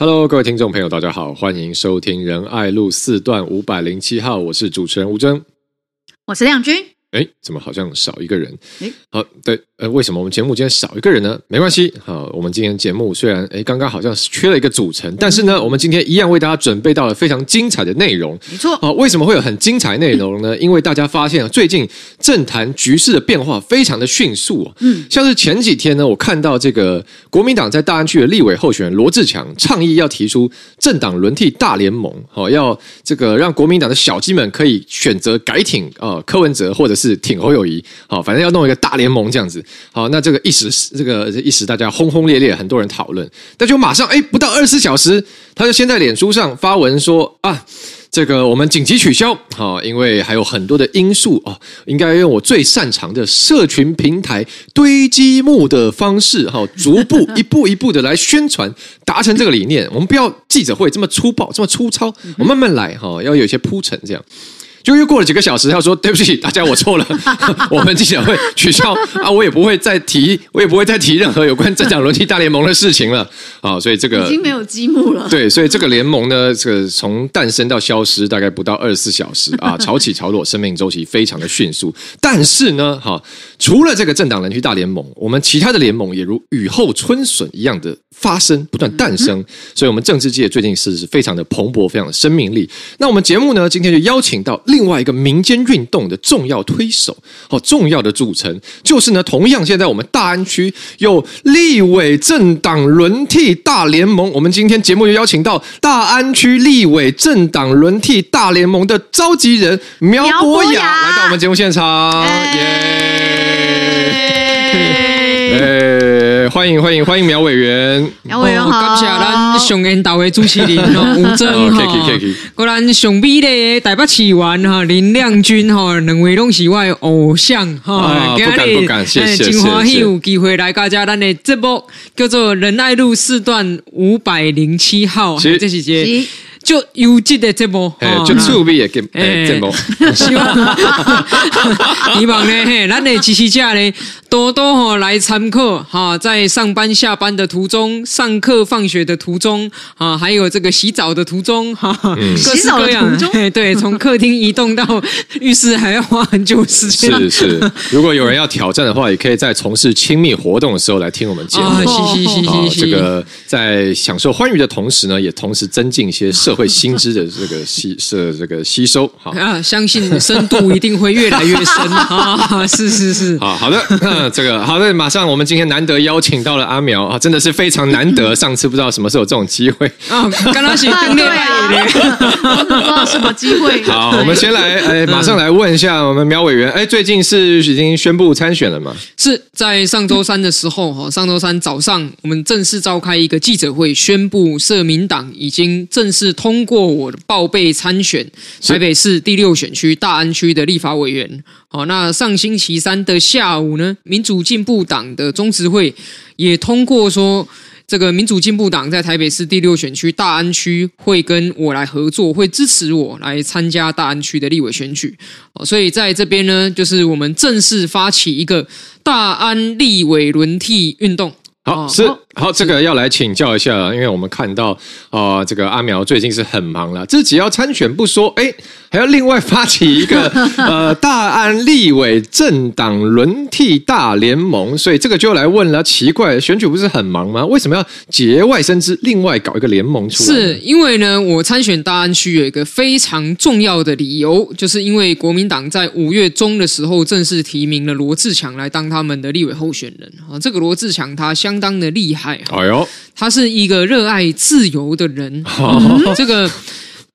Hello，各位听众朋友，大家好，欢迎收听仁爱路四段五百零七号，我是主持人吴峥，我是亮君。哎，怎么好像少一个人？哎，好，对，呃，为什么我们节目今天少一个人呢？没关系，好，我们今天节目虽然哎，刚刚好像是缺了一个组成，但是呢，我们今天一样为大家准备到了非常精彩的内容。没错，好，为什么会有很精彩内容呢？因为大家发现最近政坛局势的变化非常的迅速。嗯，像是前几天呢，我看到这个国民党在大安区的立委候选人罗志强倡议要提出政党轮替大联盟，好，要这个让国民党的小鸡们可以选择改挺啊柯文哲或者。是挺侯友谊，好，反正要弄一个大联盟这样子，好，那这个一时这个一时大家轰轰烈烈，很多人讨论，但就马上哎，不到二十四小时，他就先在脸书上发文说啊，这个我们紧急取消，好，因为还有很多的因素哦，应该用我最擅长的社群平台堆积木的方式，哈，逐步 一步一步的来宣传，达成这个理念。我们不要记者会这么粗暴，这么粗糙，我慢慢来，哈，要有一些铺陈这样。就又过了几个小时，他说：“对不起，大家，我错了，我们记者会取消啊，我也不会再提，我也不会再提任何有关政党轮替大联盟的事情了啊。所以这个已经没有积木了。对，所以这个联盟呢，这个从诞生到消失大概不到二十四小时啊，潮起潮落，生命周期非常的迅速。但是呢，哈，除了这个政党轮替大联盟，我们其他的联盟也如雨后春笋一样的发生，不断诞生。所以，我们政治界最近是非常的蓬勃，非常的生命力。那我们节目呢，今天就邀请到。另外一个民间运动的重要推手，哦，重要的组成就是呢，同样现在我们大安区有立委政党轮替大联盟，我们今天节目就邀请到大安区立委政党轮替大联盟的召集人苗博雅来到我们节目现场，耶！欢迎欢迎欢迎苗委员，苗委员好，感谢咱上恩岛的主持人吴峥哈，果然上美丽的台北市员哈林亮君哈，两位拢是我的偶像哈，不敢不敢，谢谢谢谢，真欢喜有机会来加咱的节目，叫做仁爱路四段五百零七号，这是节。就优质的节目，就趣味的节目，希望 希望呢，嘿咱的支持者呢，多多哈来参考哈，在上班下班的途中，上课放学的途中啊，还有这个洗澡的途中哈，各式各样，对，从客厅移动到浴室还要花很久时间。是是，如果有人要挑战的话，也可以在从事亲密活动的时候来听我们节目。嘻嘻嘻嘻，这个在享受欢愉的同时呢，也同时增进一些社。会新知的这个吸是这个吸收好啊，相信深度一定会越来越深 啊！是是是，好好的，这个好的，马上我们今天难得邀请到了阿苗啊，真的是非常难得。上次不知道什么时候有这种机会啊，刚刚是训练 啊，不知道什么机会。好，我们先来哎，马上来问一下我们苗委员，哎，最近是已经宣布参选了吗？是在上周三的时候哈，上周三早上我们正式召开一个记者会，宣布社民党已经正式通。通过我的报备参选台北市第六选区大安区的立法委员。好，那上星期三的下午呢，民主进步党的中执会也通过说，这个民主进步党在台北市第六选区大安区会跟我来合作，会支持我来参加大安区的立委选举。哦所以在这边呢，就是我们正式发起一个大安立委轮替运动。好，是。好，这个要来请教一下，因为我们看到啊、呃，这个阿苗最近是很忙了，自己要参选不说，哎，还要另外发起一个 呃大安立委政党轮替大联盟，所以这个就来问了，奇怪，选举不是很忙吗？为什么要节外生枝，另外搞一个联盟出来？是因为呢，我参选大安区有一个非常重要的理由，就是因为国民党在五月中的时候正式提名了罗志强来当他们的立委候选人啊，这个罗志强他相当的厉害。哎呦，他是一个热爱自由的人。嗯、这个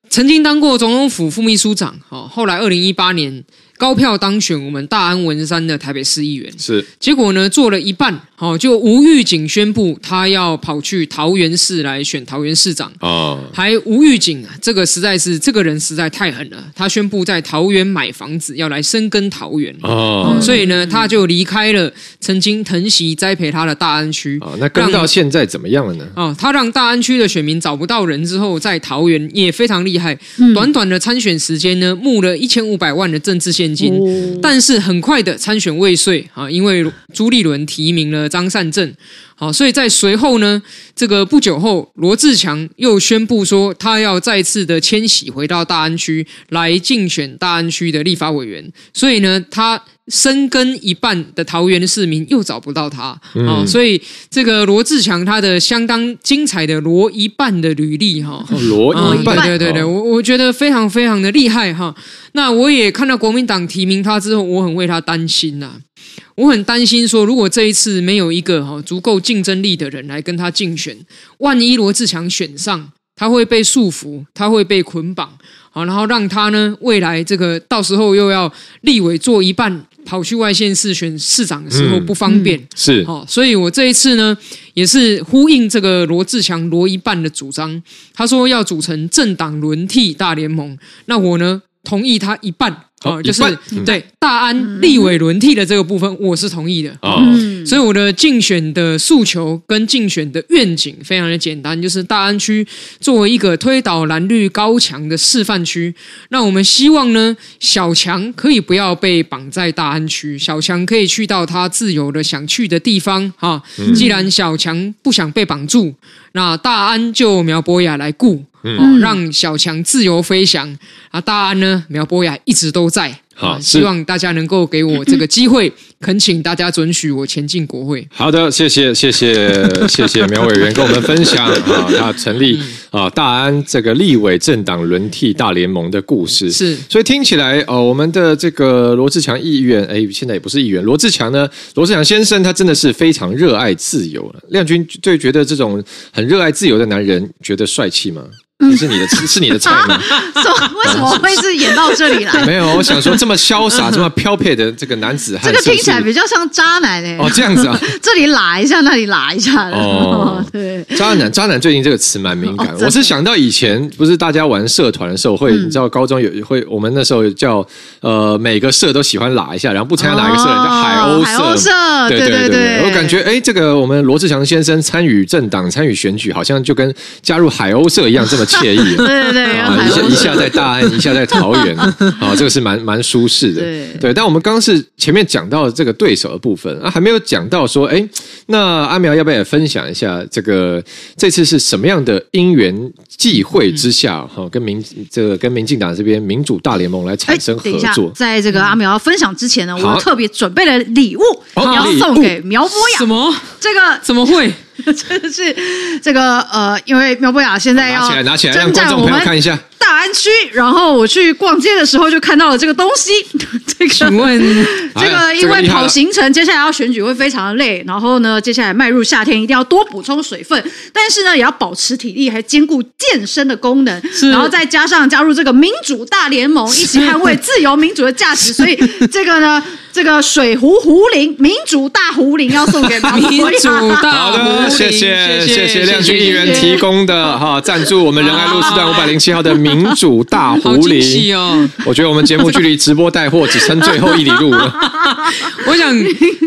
曾经当过总统府副秘书长，哈，后来二零一八年。高票当选我们大安文山的台北市议员，是。结果呢，做了一半，好，就无预警宣布他要跑去桃园市来选桃园市长。啊，哦、还无预警啊，这个实在是这个人实在太狠了，他宣布在桃园买房子要来深耕桃园。哦，所以呢，他就离开了曾经疼惜栽培他的大安区啊，那跟到现在怎么样了呢？哦，他让大安区的选民找不到人之后，在桃园也非常厉害，短短的参选时间呢，募了一千五百万的政治献千金。哦、但是很快的参选未遂啊，因为朱立伦提名了张善政。好，所以在随后呢，这个不久后，罗志强又宣布说，他要再次的迁徙回到大安区来竞选大安区的立法委员。所以呢，他深耕一半的桃园市民又找不到他啊、嗯哦，所以这个罗志强他的相当精彩的罗一半的履历哈，罗一半，对对对，我我觉得非常非常的厉害哈。那我也看到国民党提名他之后，我很为他担心呐。我很担心说，如果这一次没有一个哈足够竞争力的人来跟他竞选，万一罗志强选上，他会被束缚，他会被捆绑，好，然后让他呢未来这个到时候又要立委做一半，跑去外县市选市长的时候不方便，嗯、是，好，所以我这一次呢也是呼应这个罗志强罗一半的主张，他说要组成政党轮替大联盟，那我呢同意他一半。哦，就是对大安立委轮替的这个部分，我是同意的。嗯，所以我的竞选的诉求跟竞选的愿景非常的简单，就是大安区作为一个推倒蓝绿高墙的示范区，那我们希望呢，小强可以不要被绑在大安区，小强可以去到他自由的想去的地方。哈，既然小强不想被绑住，那大安就苗博雅来顾。嗯，让小强自由飞翔啊！大安呢，苗博雅一直都在。好，希望大家能够给我这个机会，恳请大家准许我前进国会。好的，谢谢，谢谢，谢谢苗委员跟我们分享 啊，他成立啊大安这个立委政党轮替大联盟的故事。是，所以听起来哦，我们的这个罗志强议员，哎，现在也不是议员，罗志强呢，罗志强先生他真的是非常热爱自由了。亮君最觉得这种很热爱自由的男人，觉得帅气吗？是你的，是你的菜吗？为什么会是演到这里来？没有，我想说这么潇洒、这么飘撇的这个男子汉，这个听起来比较像渣男呢。哦，这样子啊，这里拉一下，那里拉一下的。哦，对，渣男，渣男最近这个词蛮敏感。我是想到以前不是大家玩社团的时候会，你知道高中有会，我们那时候叫呃每个社都喜欢拉一下，然后不参加哪一个社叫海鸥社。海鸥社，对对对。我感觉哎，这个我们罗志祥先生参与政党、参与选举，好像就跟加入海鸥社一样这么惬意。对 对对，一下一下在大安，一下在桃园，啊，这个是蛮蛮舒适的。对对，但我们刚刚是前面讲到这个对手的部分啊，还没有讲到说，哎，那阿苗要不要也分享一下这个这次是什么样的因缘际会之下，哈，跟民这个跟民进党这边民主大联盟来产生合作？在这个阿苗要分享之前呢，我特别准备了礼物，要送给苗博雅。什么？这个怎么会？真的是这个呃，因为苗博雅现在要拿起来，拿起来，让观众朋友看一下大安区。然后我去逛街的时候就看到了这个东西。这个，请问 这个因为跑行程，接下来要选举会非常的累。然后呢，接下来迈入夏天，一定要多补充水分，但是呢，也要保持体力，还兼顾健身的功能。然后再加上加入这个民主大联盟，一起捍卫自由民主的价值。所以这个呢，这个水壶壶铃，民主大壶铃要送给苗博雅。民主 大壶铃。谢谢谢谢亮君议员提供的哈赞助我们仁爱路四段五百零七号的民主大壶铃哦，我觉得我们节目距离直播带货只剩最后一里路了。我想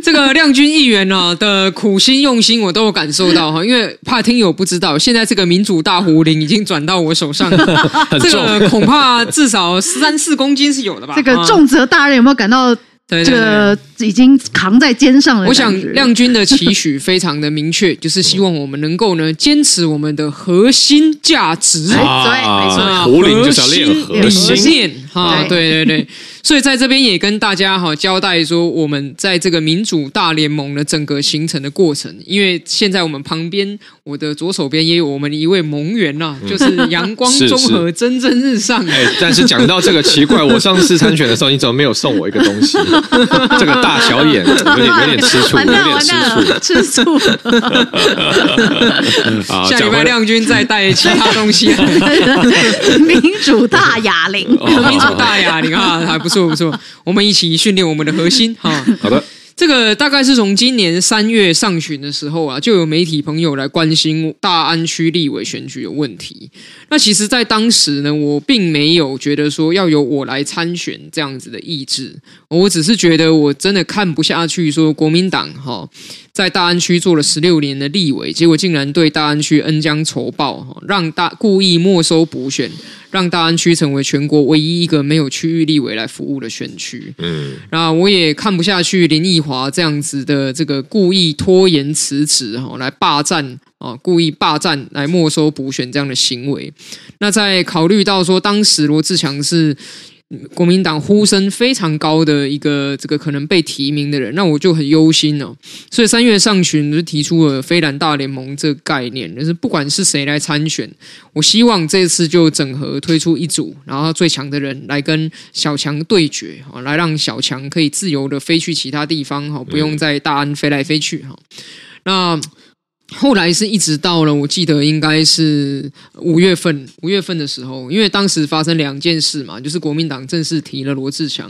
这个亮君议员呢的苦心用心我都有感受到哈，因为怕听友不知道，现在这个民主大壶铃已经转到我手上，这个恐怕至少三四公斤是有的吧？这个重责大人有没有感到？对对对，这个已经扛在肩上了。我想亮君的期许非常的明确，就是希望我们能够呢坚持我们的核心价值。啊，对，没错，壶铃就是要练核心理念。啊，对对对。所以在这边也跟大家哈交代说，我们在这个民主大联盟的整个形成的过程，因为现在我们旁边，我的左手边也有我们的一位盟员呐，就是阳光综合蒸蒸日上。哎，但是讲到这个奇怪，我上次参选的时候，你怎么没有送我一个东西？这个大小眼 有点有点吃醋，有点吃醋，吃醋。下礼拜亮君再带其他东西。民主大哑铃，民主大哑铃啊，还不错。不错，我们一起训练我们的核心哈。好的，这个大概是从今年三月上旬的时候啊，就有媒体朋友来关心大安区立委选举的问题。那其实，在当时呢，我并没有觉得说要由我来参选这样子的意志，我只是觉得我真的看不下去，说国民党哈。在大安区做了十六年的立委，结果竟然对大安区恩将仇报，让大故意没收补选，让大安区成为全国唯一一个没有区域立委来服务的选区。嗯，那我也看不下去林奕华这样子的这个故意拖延辞职哈，来霸占啊，故意霸占来没收补选这样的行为。那在考虑到说当时罗志强是。国民党呼声非常高的一个这个可能被提名的人，那我就很忧心哦。所以三月上旬就提出了非蓝大联盟这个概念，就是不管是谁来参选，我希望这次就整合推出一组，然后最强的人来跟小强对决，来让小强可以自由的飞去其他地方，哈，不用在大安飞来飞去，哈。那。后来是一直到了，我记得应该是五月份，五月份的时候，因为当时发生两件事嘛，就是国民党正式提了罗志强，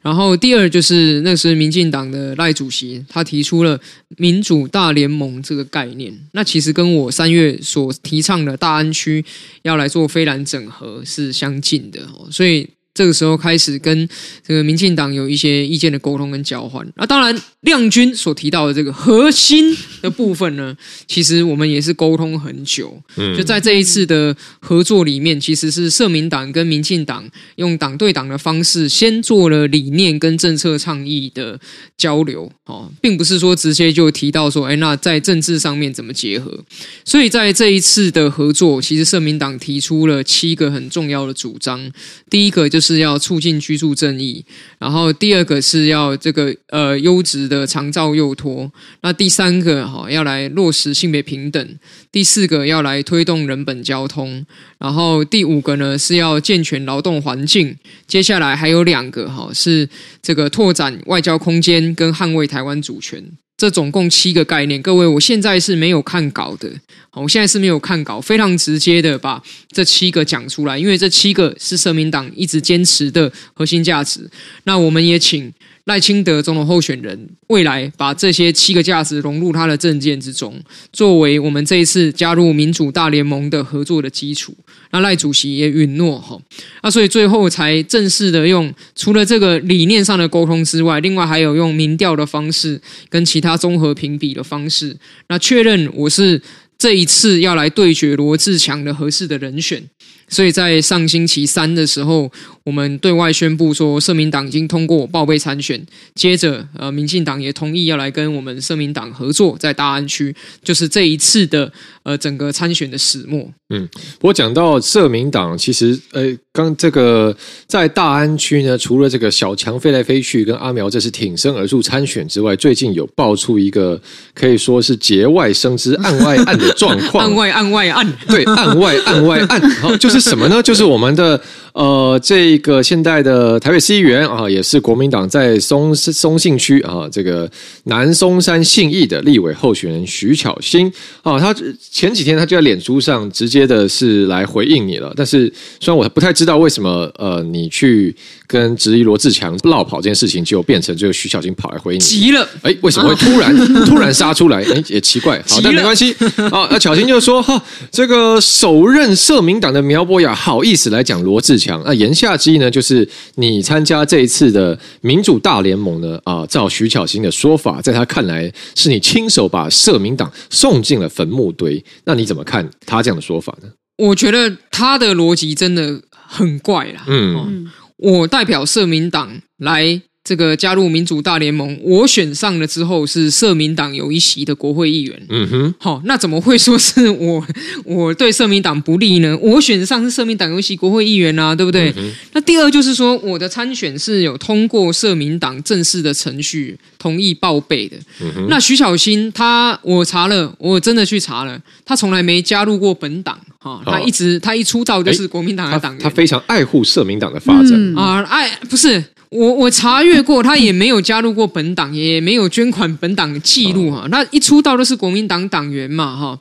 然后第二就是那时民进党的赖主席他提出了民主大联盟这个概念，那其实跟我三月所提倡的大安区要来做非蓝整合是相近的，所以。这个时候开始跟这个民进党有一些意见的沟通跟交换。那当然，亮君所提到的这个核心的部分呢，其实我们也是沟通很久。嗯就在这一次的合作里面，其实是社民党跟民进党用党对党的方式，先做了理念跟政策倡议的交流。哦，并不是说直接就提到说，哎，那在政治上面怎么结合？所以在这一次的合作，其实社民党提出了七个很重要的主张。第一个就是。是要促进居住正义，然后第二个是要这个呃优质的长照幼托，那第三个哈要来落实性别平等，第四个要来推动人本交通，然后第五个呢是要健全劳动环境，接下来还有两个哈是这个拓展外交空间跟捍卫台湾主权。这总共七个概念，各位，我现在是没有看稿的，我现在是没有看稿，非常直接的把这七个讲出来，因为这七个是社民党一直坚持的核心价值。那我们也请。赖清德总统候选人未来把这些七个价值融入他的政见之中，作为我们这一次加入民主大联盟的合作的基础。那赖主席也允诺哈，那所以最后才正式的用除了这个理念上的沟通之外，另外还有用民调的方式跟其他综合评比的方式，那确认我是这一次要来对决罗志强的合适的人选。所以在上星期三的时候，我们对外宣布说，社民党已经通过我报备参选。接着，呃，民进党也同意要来跟我们社民党合作，在大安区，就是这一次的呃整个参选的始末。嗯，我讲到社民党，其实呃，刚这个在大安区呢，除了这个小强飞来飞去跟阿苗这是挺身而出参选之外，最近有爆出一个可以说是节外生枝、案外案的状况。案外案外案，对，案外案外案，好，就是。是什么呢？就是我们的呃，这个现在的台北市议员啊，也是国民党在松松信区啊，这个南松山信义的立委候选人徐巧芯啊，他前几天他就在脸书上直接的是来回应你了。但是虽然我不太知道为什么呃，你去跟质疑罗志强落跑这件事情，就变成这个徐巧芯跑来回应你，急了。哎，为什么会突然突然杀出来？哎，也奇怪。好，但没关系 啊。那巧芯就说哈，这个首任社民党的苗博雅好意思来讲罗志强，那言下之意呢，就是你参加这一次的民主大联盟呢，啊，照徐巧芯的说法，在他看来是你亲手把社民党送进了坟墓堆，那你怎么看他这样的说法呢？我觉得他的逻辑真的很怪啦。嗯，我代表社民党来。这个加入民主大联盟，我选上了之后是社民党有一席的国会议员。嗯哼，好，那怎么会说是我 我对社民党不利呢？我选上是社民党有一席国会议员啊，对不对？嗯、那第二就是说，我的参选是有通过社民党正式的程序同意报备的。嗯、那徐小新他，我查了，我真的去查了，他从来没加入过本党。哈，他一直他一出道就是国民党的党员，他非常爱护社民党的发展、嗯、啊，爱不是。我我查阅过，他也没有加入过本党，也没有捐款本党的记录哈。那一出道都是国民党党员嘛哈。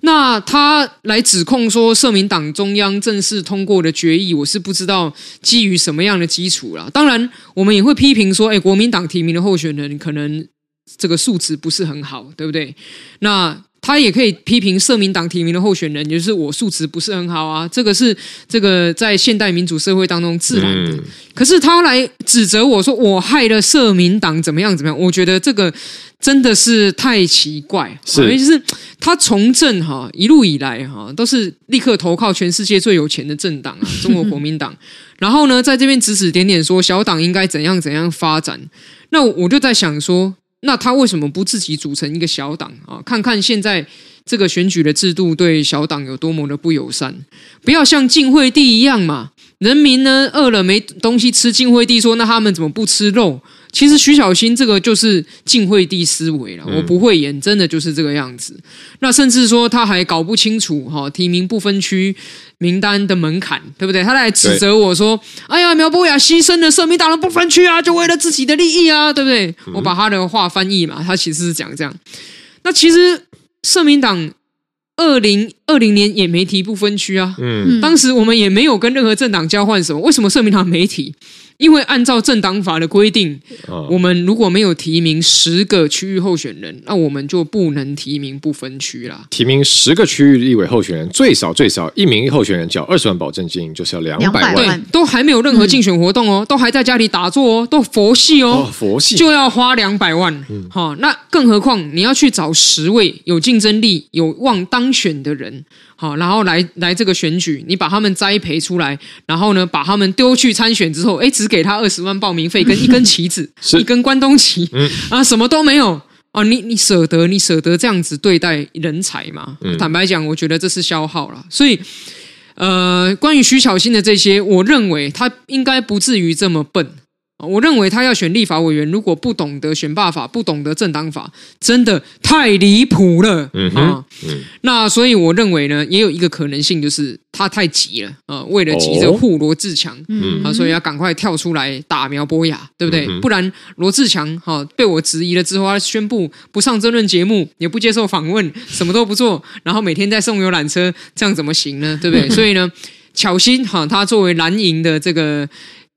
那他来指控说社民党中央正式通过的决议，我是不知道基于什么样的基础啦。当然，我们也会批评说，哎，国民党提名的候选人可能这个素质不是很好，对不对？那。他也可以批评社民党提名的候选人，也就是我素质不是很好啊，这个是这个在现代民主社会当中自然的。嗯、可是他来指责我说我害了社民党怎么样怎么样，我觉得这个真的是太奇怪。是，就是他从政哈一路以来哈都是立刻投靠全世界最有钱的政党啊，中国国民党。然后呢，在这边指指点点说小党应该怎样怎样发展。那我就在想说。那他为什么不自己组成一个小党啊？看看现在这个选举的制度对小党有多么的不友善，不要像晋惠帝一样嘛。人民呢饿了没东西吃，晋惠帝说：“那他们怎么不吃肉？”其实徐小新这个就是晋惠帝思维了，我不会演，真的就是这个样子。那甚至说他还搞不清楚哈提名不分区名单的门槛，对不对？他来指责我说：“哎呀，苗博雅牺牲了社民党的不分区啊，就为了自己的利益啊，对不对？”我把他的话翻译嘛，他其实是讲这样。那其实社民党。二零二零年也没提不分区啊，嗯，当时我们也没有跟任何政党交换什么，为什么社民党没提？因为按照政党法的规定，哦、我们如果没有提名十个区域候选人，那我们就不能提名不分区啦。提名十个区域立委候选人，最少最少一名候选人缴二十万保证金，就是要两百万。对，都还没有任何竞选活动哦，嗯、都还在家里打坐哦，都佛系哦，哦佛系就要花两百万。嗯，好，那更何况你要去找十位有竞争力、有望当选的人。好，然后来来这个选举，你把他们栽培出来，然后呢，把他们丢去参选之后，哎，只给他二十万报名费跟 一根旗子，一根关东旗，嗯、啊，什么都没有哦，你你舍得你舍得这样子对待人才吗？嗯、坦白讲，我觉得这是消耗了。所以，呃，关于徐巧芯的这些，我认为他应该不至于这么笨。我认为他要选立法委员，如果不懂得选罢法，不懂得政党法，真的太离谱了。嗯哼，嗯，那所以我认为呢，也有一个可能性，就是他太急了啊，为了急着护罗志强，嗯，啊，所以要赶快跳出来打苗博雅，对不对？不然罗志强哈被我质疑了之后，他宣布不上争论节目，也不接受访问，什么都不做，然后每天在送游览车，这样怎么行呢？对不对？所以呢，巧心哈，他作为蓝营的这个。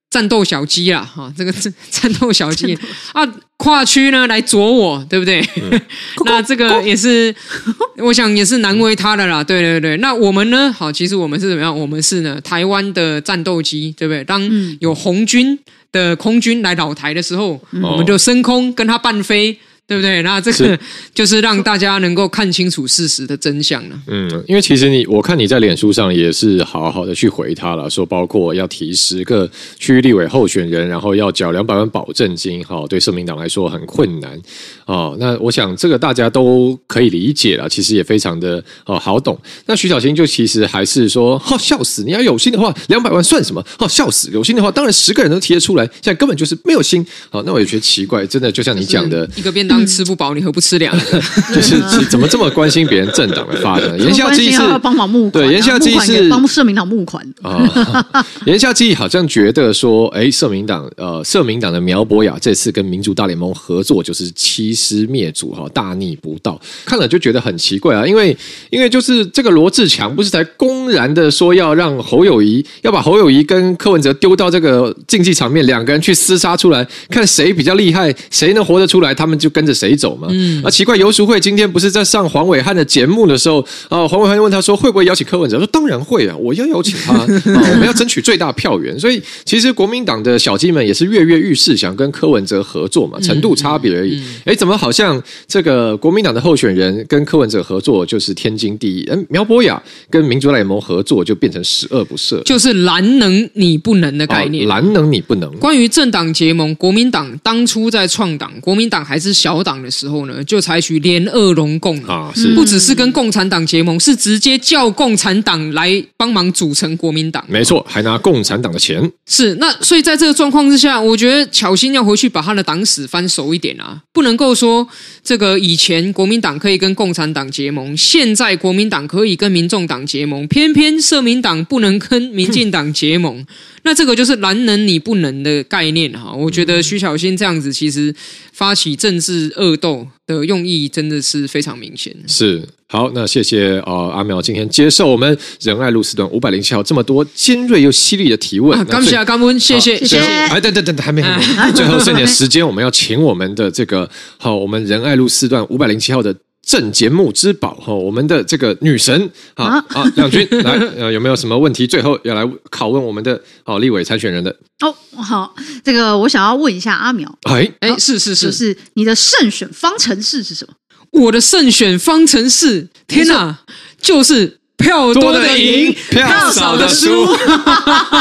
战斗小鸡啦，哈，这个战 战斗小鸡啊，跨区呢来啄我，对不对？嗯、那这个也是，我想也是难为他的啦。对对对，那我们呢？好，其实我们是怎么样？我们是呢，台湾的战斗机，对不对？当有红军的空军来扰台的时候，嗯、我们就升空跟他伴飞。对不对？那这个是就是让大家能够看清楚事实的真相了。嗯，因为其实你我看你在脸书上也是好好的去回他了，说包括要提十个区域立委候选人，然后要缴两百万保证金，哈，对社民党来说很困难哦。那我想这个大家都可以理解了，其实也非常的哦好懂。那徐小新就其实还是说，哈、哦、笑死！你要有心的话，两百万算什么？哈、哦、笑死！有心的话，当然十个人都提得出来，现在根本就是没有心。好，那我也觉得奇怪，真的就像你讲的一个便当。吃不饱，你何不吃两个？就是怎么这么关心别人政党的发展？言下之意是帮忙募款，对，言下之意是帮社民党募款啊。言下之意好像觉得说，哎，社民党呃，社民党的苗博雅这次跟民主大联盟合作，就是欺师灭祖哈，大逆不道。看了就觉得很奇怪啊，因为因为就是这个罗志强不是才公然的说要让侯友谊要把侯友谊跟柯文哲丢到这个竞技场面，两个人去厮杀出来，看谁比较厉害，谁能活得出来，他们就跟着谁走嘛。嗯，啊，奇怪，游淑慧今天不是在上黄伟汉的节目的时候啊，黄伟汉问他说会不会邀请柯文哲，说当然会啊，我要邀请他 啊，我们要争取最大票源。所以其实国民党的小鸡们也是跃跃欲试，想跟柯文哲合作嘛，程度差别而已。哎，怎么好像这个国民党的候选人跟柯文哲合作就是天经地义？嗯，苗博雅跟民主大联盟合作就变成十恶不赦，就是蓝能你不能的概念，蓝能你不能。关于政党结盟，国民党当初在创党，国民党还是小党的时候。呢，就采取联俄容共啊，是不只是跟共产党结盟，是直接叫共产党来帮忙组成国民党。没错，还拿共产党的钱。是那，所以在这个状况之下，我觉得巧心要回去把他的党史翻熟一点啊，不能够说这个以前国民党可以跟共产党结盟，现在国民党可以跟民众党结盟，偏偏社民党不能跟民进党结盟。那这个就是男能你不能的概念哈，我觉得徐小新这样子其实发起政治恶斗的用意真的是非常明显。是，好，那谢谢呃阿苗今天接受我们仁爱路四段五百零七号这么多尖锐又犀利的提问。感谢感恩，谢谢谢谢。哎，等等等等，还没还没，最后剩点时间，我们要请我们的这个好，我们仁爱路四段五百零七号的。正节目之宝哈，我们的这个女神啊啊，亮君 来呃，有没有什么问题？最后要来拷问我们的哦立委参选人的哦，好，这个我想要问一下阿苗，哎哎，是是是，就是你的胜选方程式是什么？我的胜选方程式，天哪，就是票多的赢，票少的输。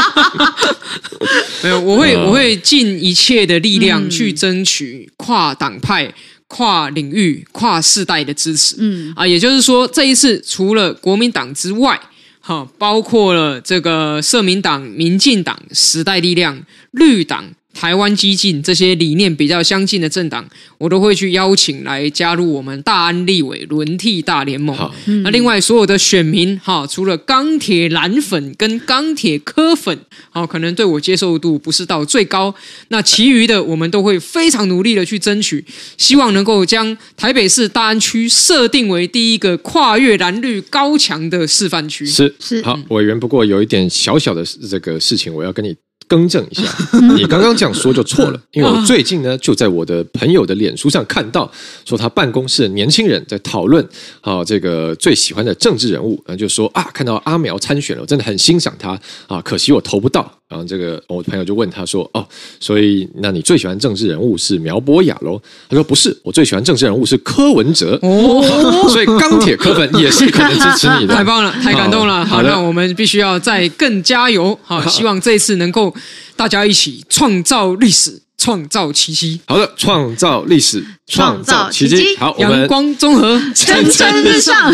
没有，我会我会尽一切的力量去争取跨党派。跨领域、跨世代的支持，嗯啊，也就是说，这一次除了国民党之外，哈，包括了这个社民党、民进党、时代力量、绿党。台湾激进这些理念比较相近的政党，我都会去邀请来加入我们大安立委轮替大联盟。好，那另外所有的选民哈，除了钢铁蓝粉跟钢铁科粉，好，可能对我接受度不是到最高。那其余的我们都会非常努力的去争取，希望能够将台北市大安区设定为第一个跨越蓝绿高墙的示范区。是是，好，委员，不过有一点小小的这个事情，我要跟你。更正一下，你刚刚这样说就错了，因为我最近呢就在我的朋友的脸书上看到，说他办公室的年轻人在讨论，啊，这个最喜欢的政治人物，那就说啊，看到阿苗参选了，我真的很欣赏他啊，可惜我投不到。然后这个我朋友就问他说，哦，所以那你最喜欢政治人物是苗博雅喽？他说不是，我最喜欢政治人物是柯文哲。哦，所以钢铁柯粉也是可能支持你的，太棒了，太感动了。好，好，那我们必须要再更加油。好，希望这一次能够。大家一起创造历史，创造奇迹。好的，创造历史，创造奇迹。好，我们阳光综合蒸蒸日上。好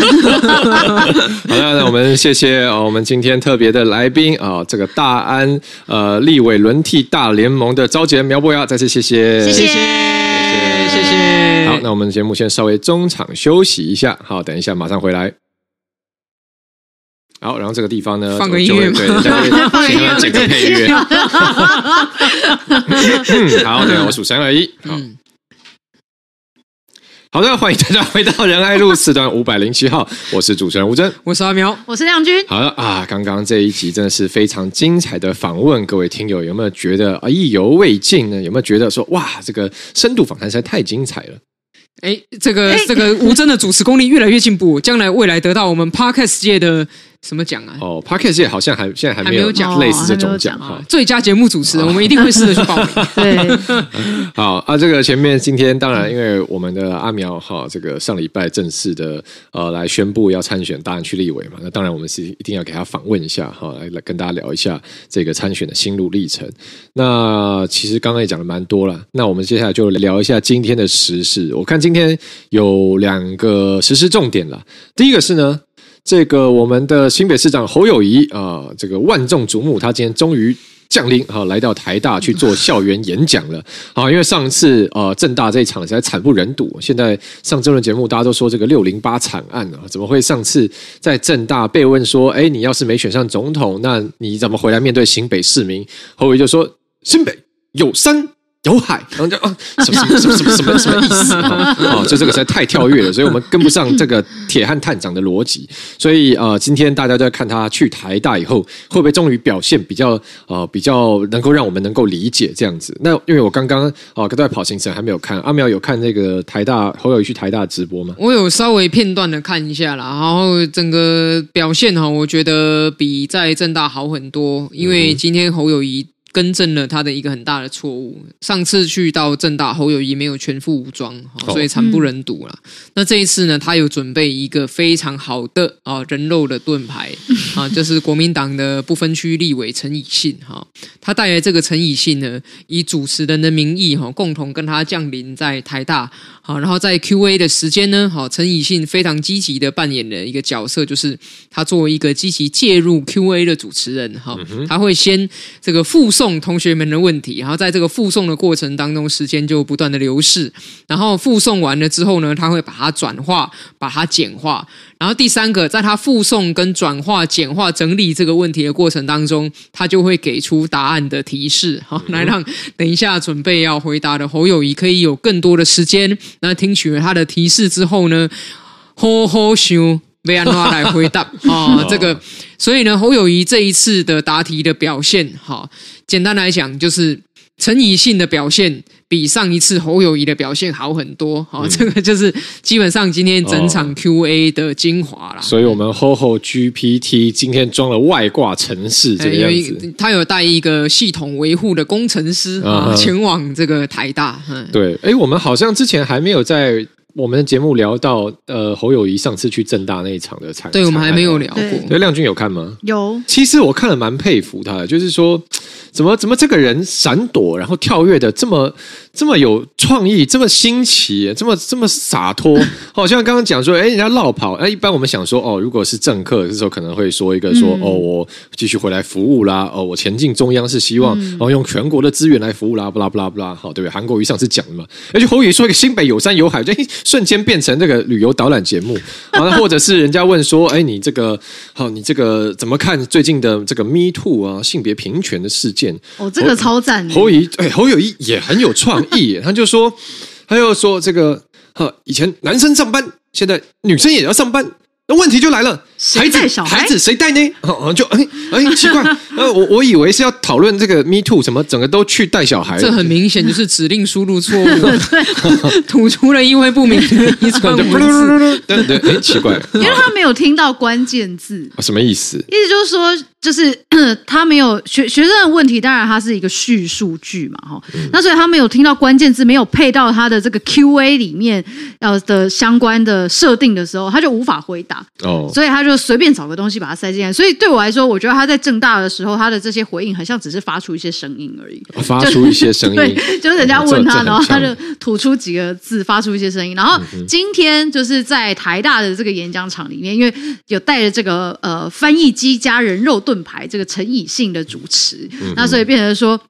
的，那我们谢谢我们今天特别的来宾啊，这个大安呃立委轮替大联盟的召集人苗博雅，再次谢谢，谢谢，谢谢，谢谢。好，那我们节目先稍微中场休息一下，好，等一下马上回来。好，然后这个地方呢，放个音乐，对，放个音个配乐。嗯，好，对，我数三二一，好，好的，欢迎大家回到仁爱路四段五百零七号，我是主持人吴真，我是阿苗，我是亮君。好了啊，刚刚这一集真的是非常精彩的访问，各位听友有没有觉得啊意犹未尽呢？有没有觉得说哇，这个深度访谈实在太精彩了？哎，这个这个吴真的主持功力越来越进步，将来未来得到我们 Podcast 界的。什么奖啊？哦，Podcast 界好像还现在还没有奖类似这种奖哈。最佳节目主持人，我们一定会试着去报名。对，好啊，这个前面今天当然，因为我们的阿苗哈，这个上礼拜正式的呃来宣布要参选大安区立委嘛，那当然我们是一定要给他访问一下哈，来来跟大家聊一下这个参选的心路历程。那其实刚刚也讲了蛮多了，那我们接下来就聊一下今天的时事。我看今天有两个时事重点了，第一个是呢。这个我们的新北市长侯友宜啊，这个万众瞩目，他今天终于降临哈，来到台大去做校园演讲了 啊。因为上次呃政大这一场实在惨不忍睹，现在上政论节目大家都说这个六零八惨案啊，怎么会上次在政大被问说，哎，你要是没选上总统，那你怎么回来面对新北市民？侯友就说，新北有山。有海，然后就 啊，什么什么什么什么什么什么意思啊？哦，就这个实在太跳跃了，所以我们跟不上这个铁汉探长的逻辑。所以呃，今天大家都在看他去台大以后，会不会终于表现比较呃比较能够让我们能够理解这样子？那因为我刚刚哦都在跑行程，还没有看。阿苗有看那个台大侯友谊去台大直播吗？我有稍微片段的看一下啦，然后整个表现哈，我觉得比在正大好很多，因为今天侯友宜。更正了他的一个很大的错误。上次去到政大，侯友谊没有全副武装，所以惨不忍睹了。哦、那这一次呢，他有准备一个非常好的啊人肉的盾牌 啊，就是国民党的不分区立委陈以信哈。他带来这个陈以信呢，以主持人的名义哈，共同跟他降临在台大。好，然后在 Q&A 的时间呢，好，陈以信非常积极的扮演了一个角色，就是他作为一个积极介入 Q&A 的主持人，哈，他会先这个附送同学们的问题，然后在这个附送的过程当中，时间就不断的流逝，然后附送完了之后呢，他会把它转化，把它简化。然后第三个，在他附送跟转化、简化、整理这个问题的过程当中，他就会给出答案的提示，好，来让等一下准备要回答的侯友谊可以有更多的时间。那听取了他的提示之后呢，好好想，要按怎来回答啊？这个，所以呢，侯友谊这一次的答题的表现，哈，简单来讲就是陈以信的表现比上一次侯友谊的表现好很多，好、嗯，这个就是基本上今天整场 Q&A 的精华啦。所以，我们 HoHo GPT 今天装了外挂程式，这个样子，他有带一个系统维护的工程师啊，前往这个台大。嗯、对，哎，我们好像之前还没有在。我们的节目聊到，呃，侯友谊上次去正大那一场的场，对，我们还没有聊过。对，亮君有看吗？有。其实我看了蛮佩服他的，就是说，怎么怎么这个人闪躲然后跳跃的这么这么有创意，这么新奇，这么这么洒脱。好像刚刚讲说，哎，人家落跑，哎，一般我们想说，哦，如果是政客，这时候可能会说一个说，嗯、哦，我继续回来服务啦，哦，我前进中央是希望，嗯、哦，用全国的资源来服务啦，不啦不啦不啦，好，对不对？韩国瑜上次讲的嘛，而且侯友宜说一个新北有山有海，就。瞬间变成这个旅游导览节目，啊，或者是人家问说，哎，你这个好，你这个怎么看最近的这个 Me Too 啊，性别平权的事件？哦，这个超赞。侯友宜，哎，侯友谊也很有创意，他就说，他又说这个，哈，以前男生上班，现在女生也要上班。那问题就来了，孩子孩子谁带呢？哦，就 哎哎奇怪，呃，我我以为是要讨论这个 Me Too，什么整个都去带小孩，这很明显就是指令输入错误，吐出了意味不明的一串文字。对对，哎，奇怪，因为他没有听到关键字，什么意思？意思就是说。就是他没有学学生的问题，当然他是一个叙述句嘛，哈、嗯，那所以他没有听到关键字，没有配到他的这个 Q&A 里面呃的相关的设定的时候，他就无法回答哦，所以他就随便找个东西把它塞进来。所以对我来说，我觉得他在正大的时候，他的这些回应很像只是发出一些声音而已，发出一些声音，对，就是人家问他，然后他就吐出几个字，发出一些声音。然后今天就是在台大的这个演讲场里面，因为有带着这个呃翻译机加人肉盾牌这个陈以信的主持，那所以变成说。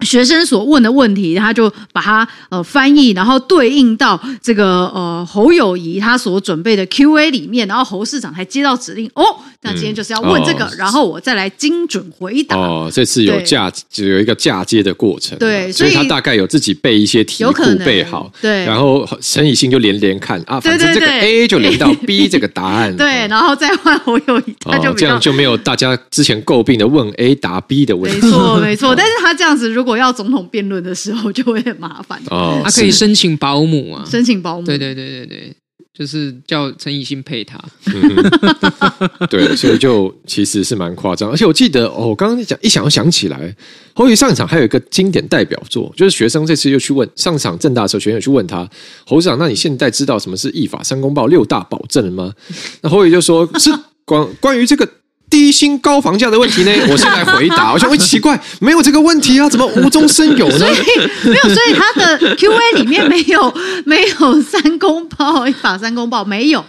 学生所问的问题，他就把它呃翻译，然后对应到这个呃侯友谊他所准备的 Q&A 里面，然后侯市长才接到指令。哦，那今天就是要问这个，嗯哦、然后我再来精准回答。哦，这次有嫁只有一个嫁接的过程，对，所以，所以他大概有自己背一些题库背好，对，然后陈以信就连连看啊，反正这个 A 就连到 B 这个答案，对，然后再换侯友谊，他就、哦、这样就没有大家之前诟病的问 A 答 B 的问题，没错没错，但是他这样子如果。要总统辩论的时候，就会很麻烦。哦，他可以申请保姆啊，申请保姆。对对对对对，就是叫陈以欣配他。嗯、对，所以就其实是蛮夸张。而且我记得哦，我刚刚讲一想，想起来，侯友上一场还有一个经典代表作，就是学生这次又去问上场正大的时候，学生去问他侯市长，那你现在知道什么是一法三公报六大保证了吗？那侯友就说是关关于这个。低薪高房价的问题呢？我先来回答。我想，会奇怪，没有这个问题啊，怎么无中生有呢？所以没有，所以他的 Q&A 里面没有没有三公报，一法三公报没有。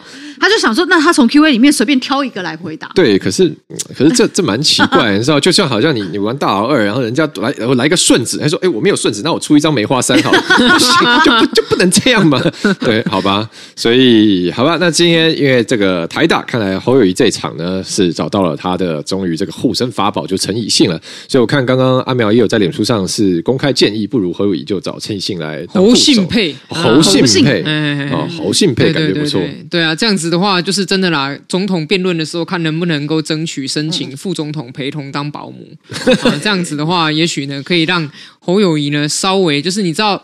他就想说，那他从 Q&A 里面随便挑一个来回答。对，可是可是这这蛮奇怪，你知道，就像好像你你玩大老二，然后人家来然后来个顺子，他说，哎，我没有顺子，那我出一张梅花三好行，就不就不能这样吗？对，好吧，所以好吧，那今天因为这个台大，看来侯友谊这场呢是找到了他的终于这个护身法宝，就陈以信了。所以我看刚刚阿苗也有在脸书上是公开建议，不如侯友谊就找陈以信来当侯信配，侯信配，哦，侯信配感觉不错，对啊，这样子。的话就是真的啦，总统辩论的时候看能不能够争取申请副总统陪同当保姆，啊，这样子的话，也许呢可以让侯友谊呢稍微就是你知道。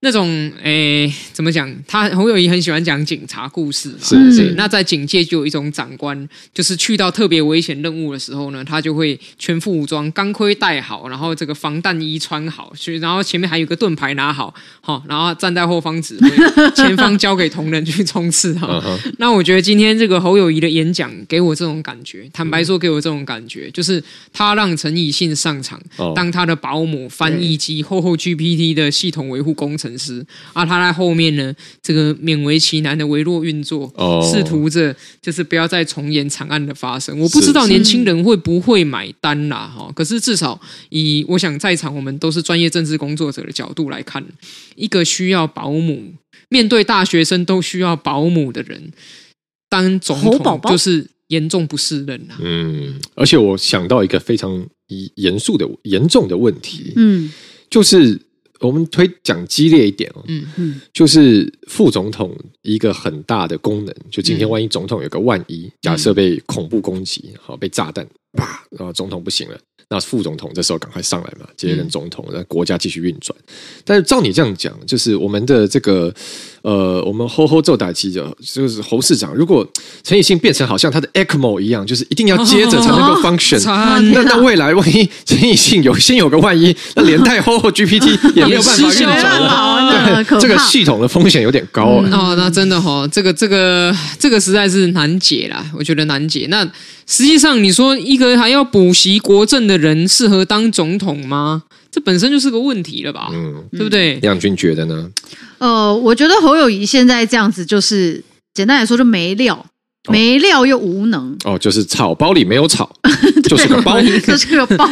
那种诶，怎么讲？他侯友谊很喜欢讲警察故事嘛，是是。那在警界就有一种长官，就是去到特别危险任务的时候呢，他就会全副武装，钢盔戴好，然后这个防弹衣穿好，去，然后前面还有个盾牌拿好，好，然后站在后方指挥，前方交给同仁去冲刺哈。Uh -huh. 那我觉得今天这个侯友谊的演讲给我这种感觉，坦白说给我这种感觉，就是他让陈以信上场当他的保姆、翻译机、厚厚 GPT 的系统维护工程。师啊，他在后面呢，这个勉为其难的微弱运作，哦，试图着就是不要再重演惨案的发生。我不知道年轻人会不会买单啦，哈。可是至少以我想在场我们都是专业政治工作者的角度来看，一个需要保姆、面对大学生都需要保姆的人，当总统就是严重不适任啊。嗯，而且我想到一个非常严肃的、严重的问题，嗯，就是。我们推讲激烈一点哦，嗯嗯，就是副总统一个很大的功能，就今天万一总统有个万一，假设被恐怖攻击，好被炸弹啪，然后总统不行了。那副总统这时候赶快上来嘛，接任总统，让国家继续运转。但是照你这样讲，就是我们的这个呃，我们吼吼做打击的，就是侯市长，如果陈以信变成好像他的 ECMO 一样，就是一定要接着才能够 function，那那未来万一陈以信有先有个万一，那连带吼吼 GPT 也没有办法运转了。对，这个系统的风险有点高啊。哦，那真的哈，这个这个这个实在是难解啦，我觉得难解。那实际上，你说一个还要补习国政的人适合当总统吗？这本身就是个问题了吧？嗯，对不对？亮君觉得呢？呃，我觉得侯友谊现在这样子，就是简单来说就没料。没料又无能哦，就是草包里没有草，就是个包，就是个包，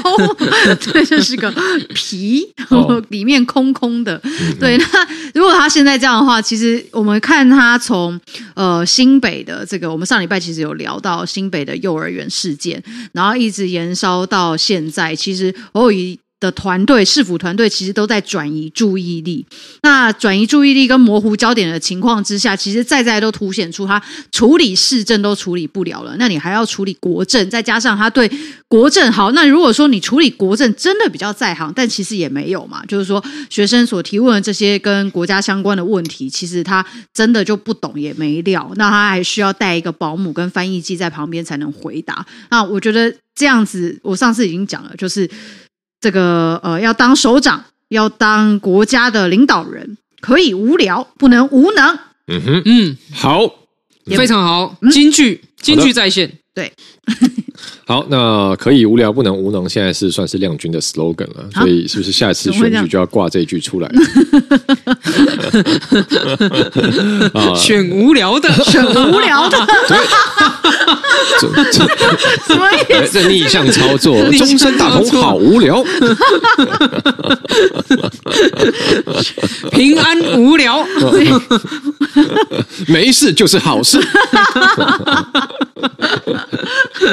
对，就是个 皮，哦、里面空空的。嗯、对，那如果他现在这样的话，其实我们看他从呃新北的这个，我们上礼拜其实有聊到新北的幼儿园事件，然后一直延烧到现在，其实侯友宜的团队市府团队其实都在转移注意力，那转移注意力跟模糊焦点的情况之下，其实在在都凸显出他处理市政都处理不了了。那你还要处理国政，再加上他对国政好，那如果说你处理国政真的比较在行，但其实也没有嘛，就是说学生所提问的这些跟国家相关的问题，其实他真的就不懂也没料，那他还需要带一个保姆跟翻译机在旁边才能回答。那我觉得这样子，我上次已经讲了，就是。这个呃，要当首长，要当国家的领导人，可以无聊，不能无能。嗯哼，嗯，好，非常好，京剧，京剧在线。对，好，那可以无聊，不能无能，现在是算是亮君的 slogan 了，所以是不是下一次选举就要挂这一句出来？选无聊的，选无聊的。这什么意思？这逆向操作，终身大同好无聊，平安无聊，没事就是好事。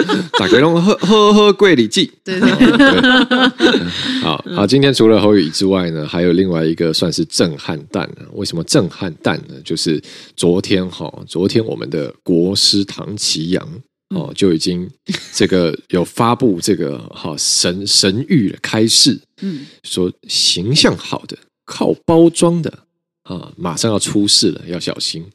打开龙喝喝喝贵礼记，对对 对。好好，今天除了侯宇之外呢，还有另外一个算是震撼弹呢。为什么震撼弹呢？就是昨天哈，昨天我们的国师唐奇阳。哦，就已经这个有发布这个哈神神谕的开示，嗯，说形象好的靠包装的啊，马上要出事了，要小心。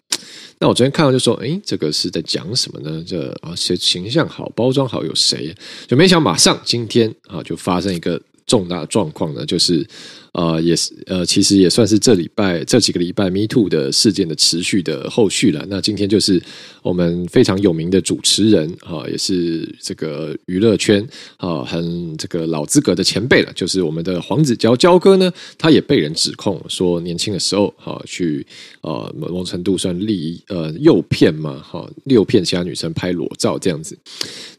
那我昨天看到就说，哎，这个是在讲什么呢？这啊，谁形象好、包装好有谁？就没想马上今天啊，就发生一个重大状况呢，就是。呃，也是呃，其实也算是这礼拜这几个礼拜 Me Too 的事件的持续的后续了。那今天就是我们非常有名的主持人啊，也是这个娱乐圈啊很这个老资格的前辈了，就是我们的黄子佼佼哥呢，他也被人指控说年轻的时候啊去呃某种程度算利呃诱骗嘛哈，诱骗其他女生拍裸照这样子。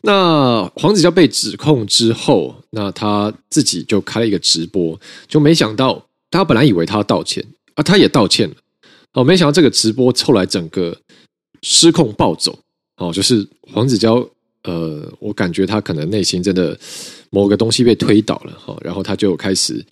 那黄子佼被指控之后，那他自己就开了一个直播，就没想到他本来以为他道歉啊，他也道歉了哦，没想到这个直播后来整个失控暴走哦，就是黄子佼呃，我感觉他可能内心真的某个东西被推倒了哈，然后他就开始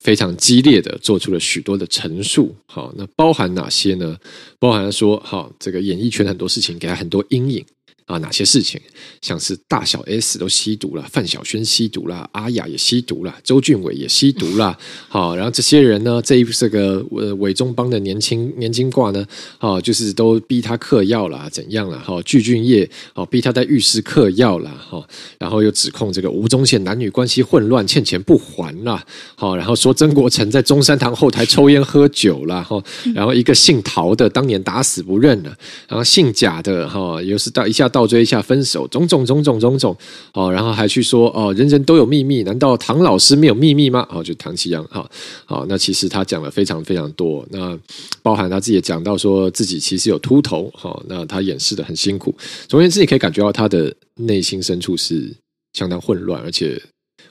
非常激烈的做出了许多的陈述，好，那包含哪些呢？包含说好这个演艺圈很多事情给他很多阴影。啊，哪些事情像是大小 S 都吸毒了，范晓萱吸毒了，阿雅也吸毒了，周俊伟也吸毒了。好，然后这些人呢，这一这个呃伪中帮的年轻年轻挂呢，啊，就是都逼他嗑药了，怎样了？哈，具俊业哦，逼他在浴室嗑药了，哈，然后又指控这个吴宗宪男女关系混乱，欠钱不还了，好，然后说曾国城在中山堂后台抽烟喝酒了，哈，然后一个姓陶的当年打死不认了，然后姓贾的哈，又是到一下到。倒追一下分手，种种种种种种，哦，然后还去说哦，人人都有秘密，难道唐老师没有秘密吗？哦，就唐綺阳，哈，好，那其实他讲了非常非常多，那包含他自己也讲到说自己其实有秃头，哈，那他演示的很辛苦，总而言之，你可以感觉到他的内心深处是相当混乱，而且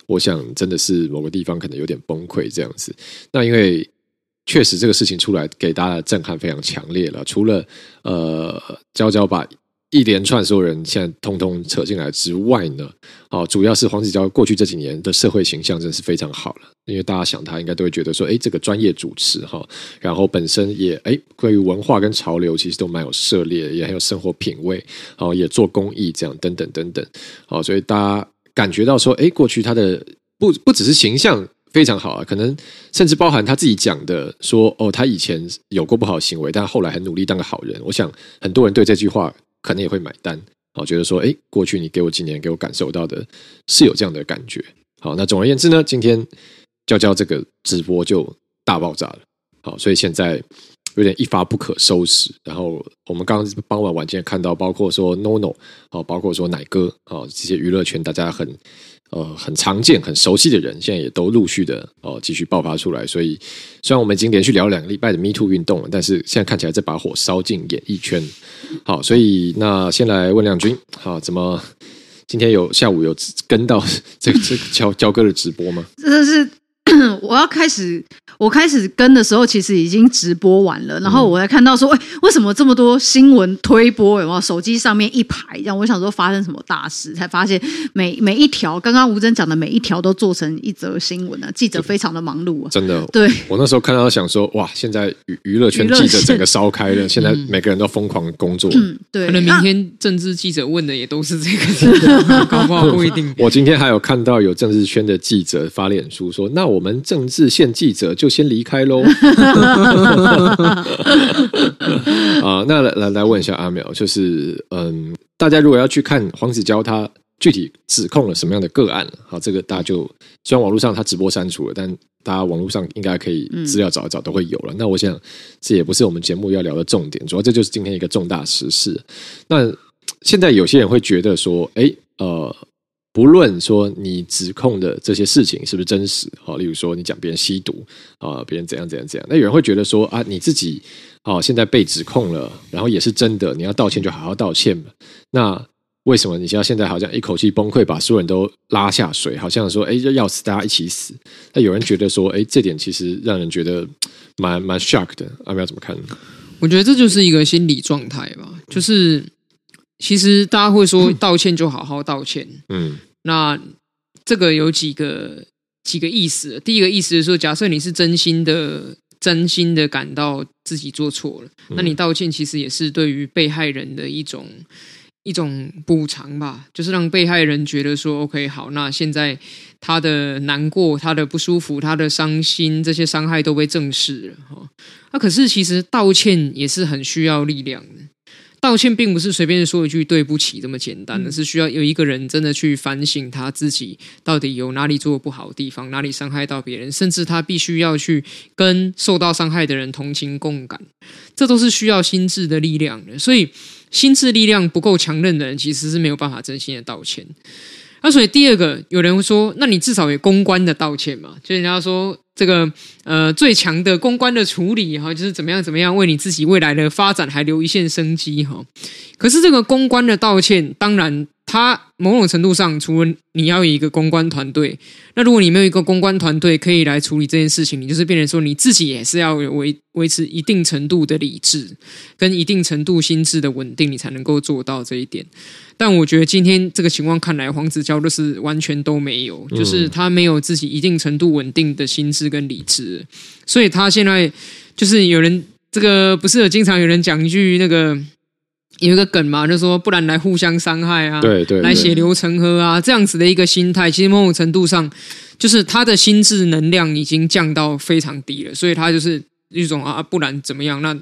我想真的是某个地方可能有点崩溃这样子。那因为确实这个事情出来给大家震撼非常强烈了，除了呃，娇娇把。一连串所有人现在通通扯进来之外呢，哦，主要是黄子佼过去这几年的社会形象真是非常好了，因为大家想他应该都会觉得说，哎，这个专业主持哈，然后本身也哎，关于文化跟潮流其实都蛮有涉猎，也很有生活品味，哦，也做公益这样等等等等，哦，所以大家。感觉到说，哎，过去他的不不只是形象非常好啊，可能甚至包含他自己讲的说，哦，他以前有过不好的行为，但后来很努力当个好人。我想很多人对这句话可能也会买单，好，觉得说，哎，过去你给我几年，给我感受到的是有这样的感觉。好，那总而言之呢，今天娇娇这个直播就大爆炸了。好，所以现在有点一发不可收拾。然后我们刚刚傍晚晚间看到，包括说 NONO，哦，包括说奶哥，哦，这些娱乐圈大家很呃很常见、很熟悉的人，现在也都陆续的哦继续爆发出来。所以虽然我们已经连续聊两个礼拜的 Me Too 运动了，但是现在看起来这把火烧进演艺圈。好，所以那先来问亮君，好，怎么？今天有下午有跟到 这个这个娇娇哥的直播吗？真的是。我要开始，我开始跟的时候，其实已经直播完了。然后我才看到说，哎，为什么这么多新闻推播？有没有手机上面一排这样？我想说发生什么大事，才发现每每一条，刚刚吴峥讲的每一条都做成一则新闻呢。记者非常的忙碌啊，真的。对，我那时候看到想说，哇，现在娱娱乐圈记者整个烧开了，现在每个人都疯狂工作。嗯，对。可能明天政治记者问的也都是这个，搞不好不一定。我今天还有看到有政治圈的记者发脸书说，那我们政治线记者就先离开喽。啊，那来来来问一下阿苗，就是嗯，大家如果要去看黄子佼他具体指控了什么样的个案，好，这个大家就虽然网络上他直播删除了，但大家网络上应该可以资料找一找都会有了。那我想这也不是我们节目要聊的重点，主要这就是今天一个重大时事。那现在有些人会觉得说，哎，呃。不论说你指控的这些事情是不是真实，好，例如说你讲别人吸毒啊，别人怎样怎样怎样，那有人会觉得说啊，你自己哦现在被指控了，然后也是真的，你要道歉就好好道歉嘛。那为什么你现在现在好像一口气崩溃，把所有人都拉下水，好像说哎要死大家一起死？那有人觉得说哎这点其实让人觉得蛮蛮 shock 的，阿苗怎么看？我觉得这就是一个心理状态吧，就是。其实大家会说 道歉就好好道歉，嗯，那这个有几个几个意思。第一个意思是说，假设你是真心的、真心的感到自己做错了，那你道歉其实也是对于被害人的一种一种补偿吧，就是让被害人觉得说，OK，好，那现在他的难过、他的不舒服、他的伤心，这些伤害都被正视了哈。那可是其实道歉也是很需要力量的。道歉并不是随便说一句对不起这么简单的，是需要有一个人真的去反省他自己到底有哪里做的不好的地方，哪里伤害到别人，甚至他必须要去跟受到伤害的人同情共感，这都是需要心智的力量的。所以，心智力量不够强韧的人，其实是没有办法真心的道歉。那所以第二个，有人会说，那你至少也公关的道歉嘛？就人家说这个呃最强的公关的处理哈，就是怎么样怎么样为你自己未来的发展还留一线生机哈。可是这个公关的道歉，当然。他某种程度上，除了你要有一个公关团队，那如果你没有一个公关团队可以来处理这件事情，你就是变成说你自己也是要维维持一定程度的理智，跟一定程度心智的稳定，你才能够做到这一点。但我觉得今天这个情况看来，黄子佼就是完全都没有，就是他没有自己一定程度稳定的心智跟理智，所以他现在就是有人这个不是有经常有人讲一句那个。有一个梗嘛，就说不然来互相伤害啊，对对，对，来血流成河啊，这样子的一个心态，其实某种程度上，就是他的心智能量已经降到非常低了，所以他就是一种啊，不然怎么样？那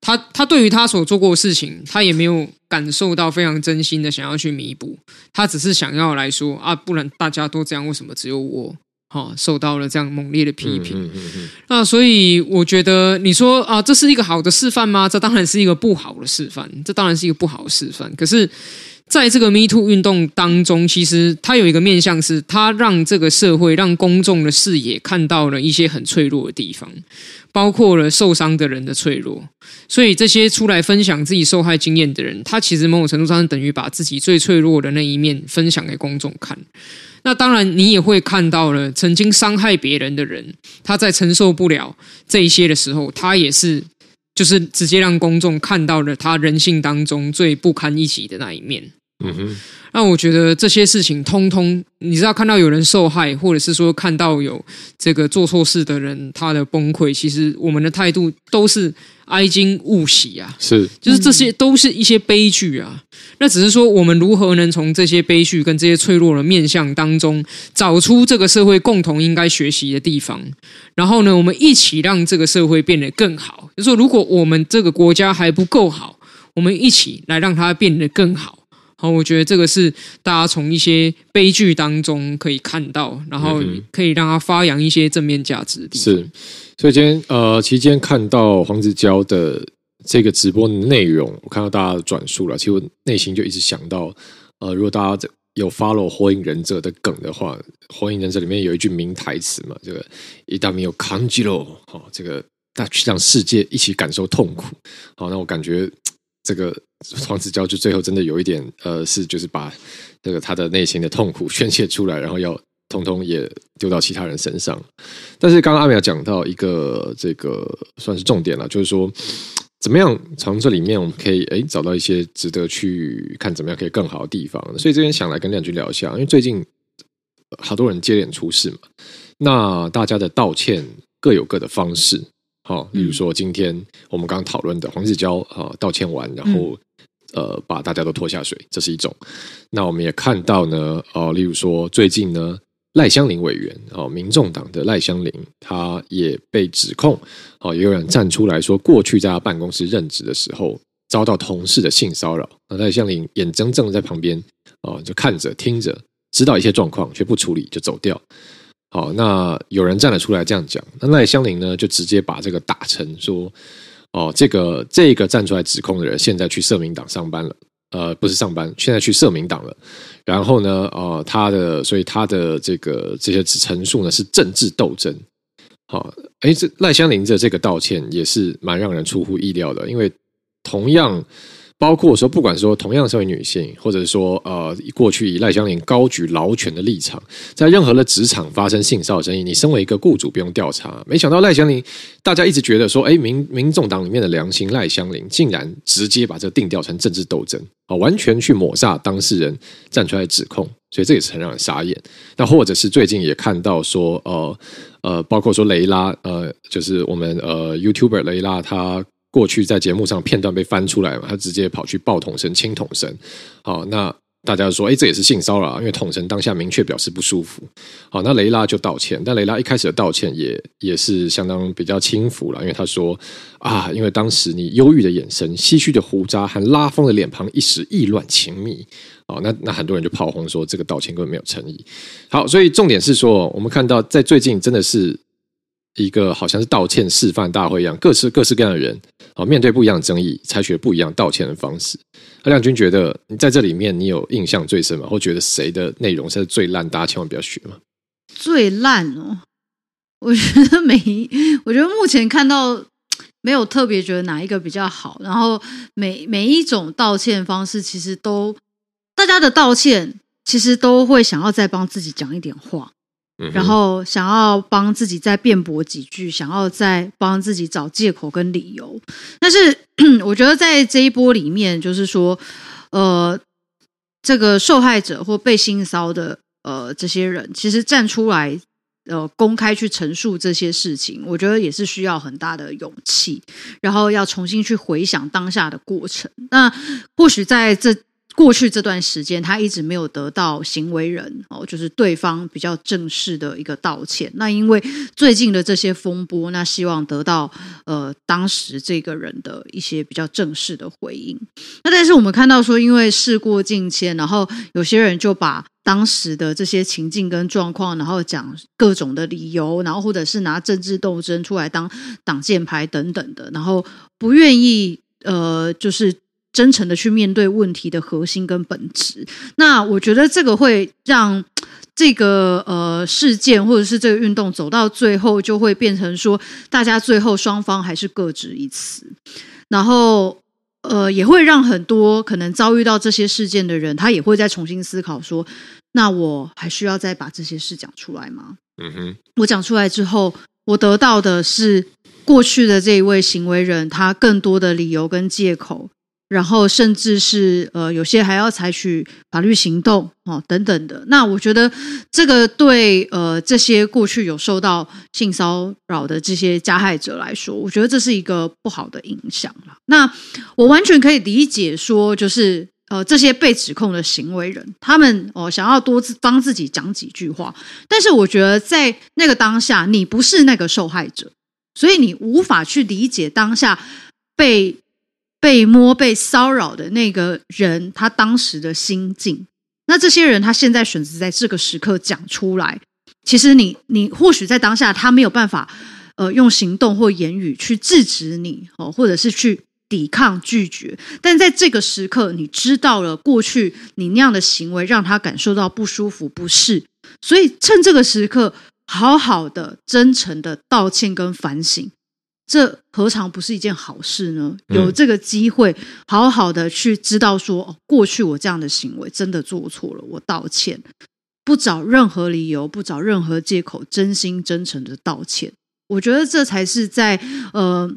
他他对于他所做过的事情，他也没有感受到非常真心的想要去弥补，他只是想要来说啊，不然大家都这样，为什么只有我？哦，受到了这样猛烈的批评，嗯嗯嗯嗯、那所以我觉得你说啊，这是一个好的示范吗？这当然是一个不好的示范，这当然是一个不好的示范。可是，在这个 Me Too 运动当中，其实它有一个面向是，它让这个社会、让公众的视野看到了一些很脆弱的地方，包括了受伤的人的脆弱。所以，这些出来分享自己受害经验的人，他其实某种程度上等于把自己最脆弱的那一面分享给公众看。那当然，你也会看到了曾经伤害别人的人，他在承受不了这一些的时候，他也是就是直接让公众看到了他人性当中最不堪一击的那一面。嗯哼，那我觉得这些事情通通，你知道看到有人受害，或者是说看到有这个做错事的人他的崩溃，其实我们的态度都是哀今勿喜啊，是，就是这些都是一些悲剧啊。那只是说我们如何能从这些悲剧跟这些脆弱的面相当中，找出这个社会共同应该学习的地方，然后呢，我们一起让这个社会变得更好。就是说，如果我们这个国家还不够好，我们一起来让它变得更好。好，我觉得这个是大家从一些悲剧当中可以看到，然后可以让它发扬一些正面价值的地方。是，所以今天呃，期间看到黄子佼的这个直播的内容，我看到大家的转述了，其实我内心就一直想到，呃，如果大家有 follow《火影忍者》的梗的话，《火影忍者》里面有一句名台词嘛，这个一旦没有康吉罗，好，这个大去让世界一起感受痛苦。好，那我感觉。这个黄子佼就最后真的有一点，呃，是就是把这个他的内心的痛苦宣泄出来，然后要通通也丢到其他人身上。但是刚刚阿苗讲到一个这个算是重点了，就是说怎么样从这里面我们可以诶找到一些值得去看怎么样可以更好的地方。所以这边想来跟亮君聊一下，因为最近好多人接连出事嘛，那大家的道歉各有各的方式。好，例如说今天我们刚刚讨论的黄子佼啊道歉完，然后呃把大家都拖下水，这是一种。那我们也看到呢，哦，例如说最近呢赖香林委员哦，民众党的赖香林，他也被指控哦，也有人站出来说，过去在他办公室任职的时候遭到同事的性骚扰，那赖香林眼睁睁在旁边哦就看着听着，知道一些状况却不处理就走掉。好，那有人站了出来这样讲，那赖香林呢就直接把这个打成说，哦，这个这个站出来指控的人现在去社民党上班了，呃，不是上班，现在去社民党了。然后呢，呃，他的所以他的这个这些陈述呢是政治斗争。好，哎，这赖香林的这个道歉也是蛮让人出乎意料的，因为同样。包括说，不管说同样身为女性，或者说呃，过去以赖香伶高举劳权的立场，在任何的职场发生性骚扰争议，你身为一个雇主不用调查。没想到赖香伶，大家一直觉得说，哎，民民众党里面的良心赖香伶，竟然直接把这定调成政治斗争啊，完全去抹杀当事人站出来指控，所以这也是很让人傻眼。那或者是最近也看到说，呃呃，包括说雷拉，呃，就是我们呃 YouTuber 雷拉他。过去在节目上片段被翻出来嘛，他直接跑去抱统神、亲统神。好，那大家说，哎，这也是性骚扰，因为统神当下明确表示不舒服。好，那雷拉就道歉，但雷拉一开始的道歉也也是相当比较轻浮了，因为他说啊，因为当时你忧郁的眼神、唏嘘的胡渣和拉风的脸庞一时意乱情迷。好，那那很多人就炮轰说这个道歉根本没有诚意。好，所以重点是说，我们看到在最近真的是。一个好像是道歉示范大会一样，各式各式各样的人，好，面对不一样的争议，采取不一样道歉的方式。那亮君觉得，你在这里面你有印象最深吗？或觉得谁的内容是最烂，大家千万不要学吗？最烂哦，我觉得每，我觉得目前看到没有特别觉得哪一个比较好。然后每每一种道歉方式，其实都大家的道歉，其实都会想要再帮自己讲一点话。然后想要帮自己再辩驳几句，想要再帮自己找借口跟理由。但是 我觉得在这一波里面，就是说，呃，这个受害者或被性骚的呃这些人，其实站出来呃公开去陈述这些事情，我觉得也是需要很大的勇气，然后要重新去回想当下的过程。那或许在这。过去这段时间，他一直没有得到行为人哦，就是对方比较正式的一个道歉。那因为最近的这些风波，那希望得到呃当时这个人的一些比较正式的回应。那但是我们看到说，因为事过境迁，然后有些人就把当时的这些情境跟状况，然后讲各种的理由，然后或者是拿政治斗争出来当挡箭牌等等的，然后不愿意呃就是。真诚的去面对问题的核心跟本质，那我觉得这个会让 这个呃事件或者是这个运动走到最后，就会变成说，大家最后双方还是各执一词，然后呃也会让很多可能遭遇到这些事件的人，他也会再重新思考说，那我还需要再把这些事讲出来吗？嗯哼，我讲出来之后，我得到的是过去的这一位行为人他更多的理由跟借口。然后甚至是呃有些还要采取法律行动哦等等的。那我觉得这个对呃这些过去有受到性骚扰的这些加害者来说，我觉得这是一个不好的影响。那我完全可以理解说，就是。呃，这些被指控的行为人，他们哦想要多帮自己讲几句话，但是我觉得在那个当下，你不是那个受害者，所以你无法去理解当下被被摸、被骚扰的那个人他当时的心境。那这些人他现在选择在这个时刻讲出来，其实你你或许在当下他没有办法呃用行动或言语去制止你哦，或者是去。抵抗、拒绝，但在这个时刻，你知道了过去你那样的行为让他感受到不舒服、不适，所以趁这个时刻，好好的、真诚的道歉跟反省，这何尝不是一件好事呢？有这个机会，好好的去知道说，哦，过去我这样的行为真的做错了，我道歉，不找任何理由，不找任何借口，真心真诚的道歉，我觉得这才是在呃。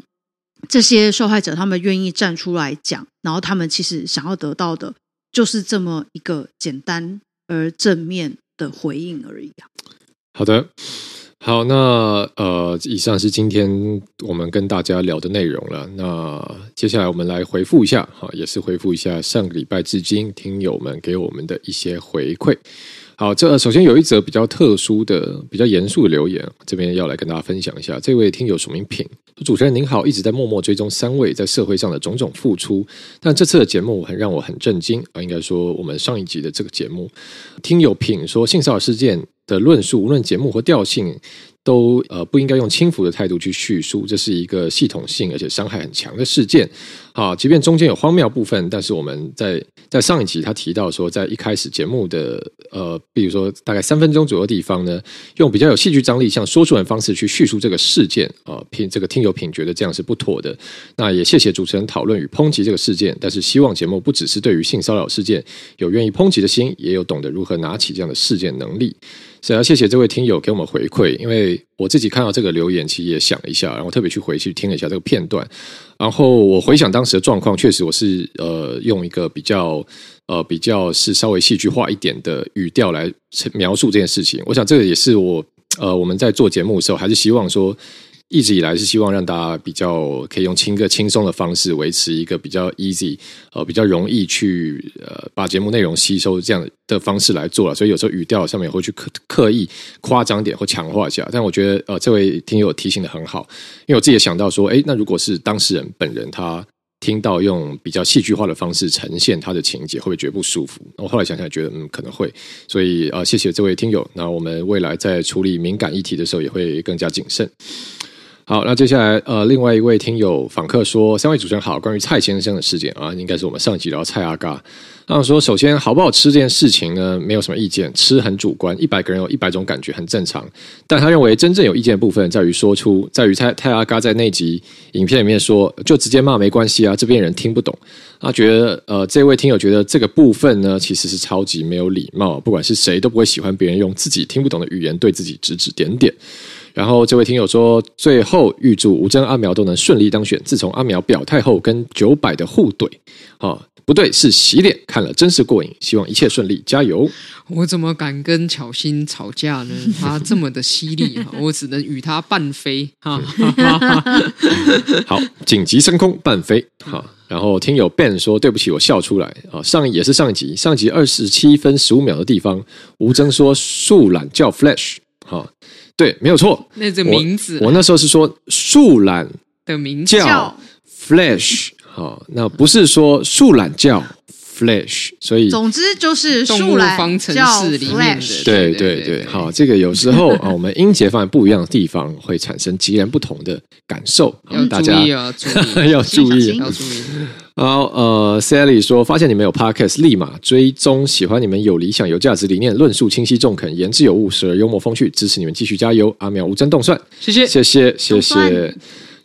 这些受害者，他们愿意站出来讲，然后他们其实想要得到的，就是这么一个简单而正面的回应而已啊。好的，好，那呃，以上是今天我们跟大家聊的内容了。那接下来我们来回复一下，哈，也是回复一下上个礼拜至今听友们给我们的一些回馈。好，这首先有一则比较特殊的、比较严肃的留言，这边要来跟大家分享一下。这位听友署名品，主持人您好，一直在默默追踪三位在社会上的种种付出，但这次的节目很让我很震惊啊！应该说，我们上一集的这个节目，听友品说性骚扰事件的论述，无论节目和调性。都呃不应该用轻浮的态度去叙述，这是一个系统性而且伤害很强的事件。好，即便中间有荒谬部分，但是我们在在上一集他提到说，在一开始节目的呃，比如说大概三分钟左右地方呢，用比较有戏剧张力、像说书人方式去叙述这个事件啊，品、呃、这个听友品觉得这样是不妥的。那也谢谢主持人讨论与抨击这个事件，但是希望节目不只是对于性骚扰事件有愿意抨击的心，也有懂得如何拿起这样的事件能力。想要谢谢这位听友给我们回馈，因为我自己看到这个留言，其实也想了一下，然后特别去回去听了一下这个片段，然后我回想当时的状况，确实我是呃用一个比较呃比较是稍微戏剧化一点的语调来描述这件事情。我想这个也是我呃我们在做节目的时候，还是希望说。一直以来是希望让大家比较可以用轻个轻松的方式维持一个比较 easy 呃比较容易去呃把节目内容吸收这样的方式来做了，所以有时候语调上面也会去刻刻意夸张点或强化一下。但我觉得呃这位听友提醒得很好，因为我自己也想到说，诶，那如果是当事人本人他听到用比较戏剧化的方式呈现他的情节，会不会觉得不舒服？我后来想想觉得嗯可能会，所以呃谢谢这位听友。那我们未来在处理敏感议题的时候也会更加谨慎。好，那接下来呃，另外一位听友访客说：“三位主持人好，关于蔡先生的事件啊，应该是我们上一集聊蔡阿嘎。那说，首先好不好吃这件事情呢，没有什么意见，吃很主观，一百个人有一百种感觉，很正常。但他认为真正有意见的部分在于说出，在于蔡蔡阿嘎在那集影片里面说，就直接骂没关系啊，这边人听不懂。他觉得呃，这位听友觉得这个部分呢，其实是超级没有礼貌，不管是谁都不会喜欢别人用自己听不懂的语言对自己指指点点。”然后这位听友说，最后预祝吴征阿苗都能顺利当选。自从阿苗表态后，跟九百的互怼，啊，不对，是洗脸，看了真是过瘾。希望一切顺利，加油！我怎么敢跟巧心吵架呢？他这么的犀利，我只能与他半飞。哈，好，紧急升空半飞。好，然后听友 Ben 说，对不起，我笑出来。啊，上也是上一集，上一集二十七分十五秒的地方，吴征说树懒叫 Flash。好。对，没有错。那这名字我，我那时候是说树懒的名字叫 Flash，好，那不是说树懒叫 Flash，所以总之就是树懒方程式里面的。对对对，好，这个有时候 啊，我们音节放在不一样的地方，会产生截然不同的感受。要大家 要注意，要注意，要注意。好，呃，Sally 说，发现你们有 Podcast，立马追踪，喜欢你们有理想、有价值理念，论述清晰、中肯、言之有物，时而幽默风趣，支持你们继续加油。阿苗无争动算，谢谢，谢谢，谢谢。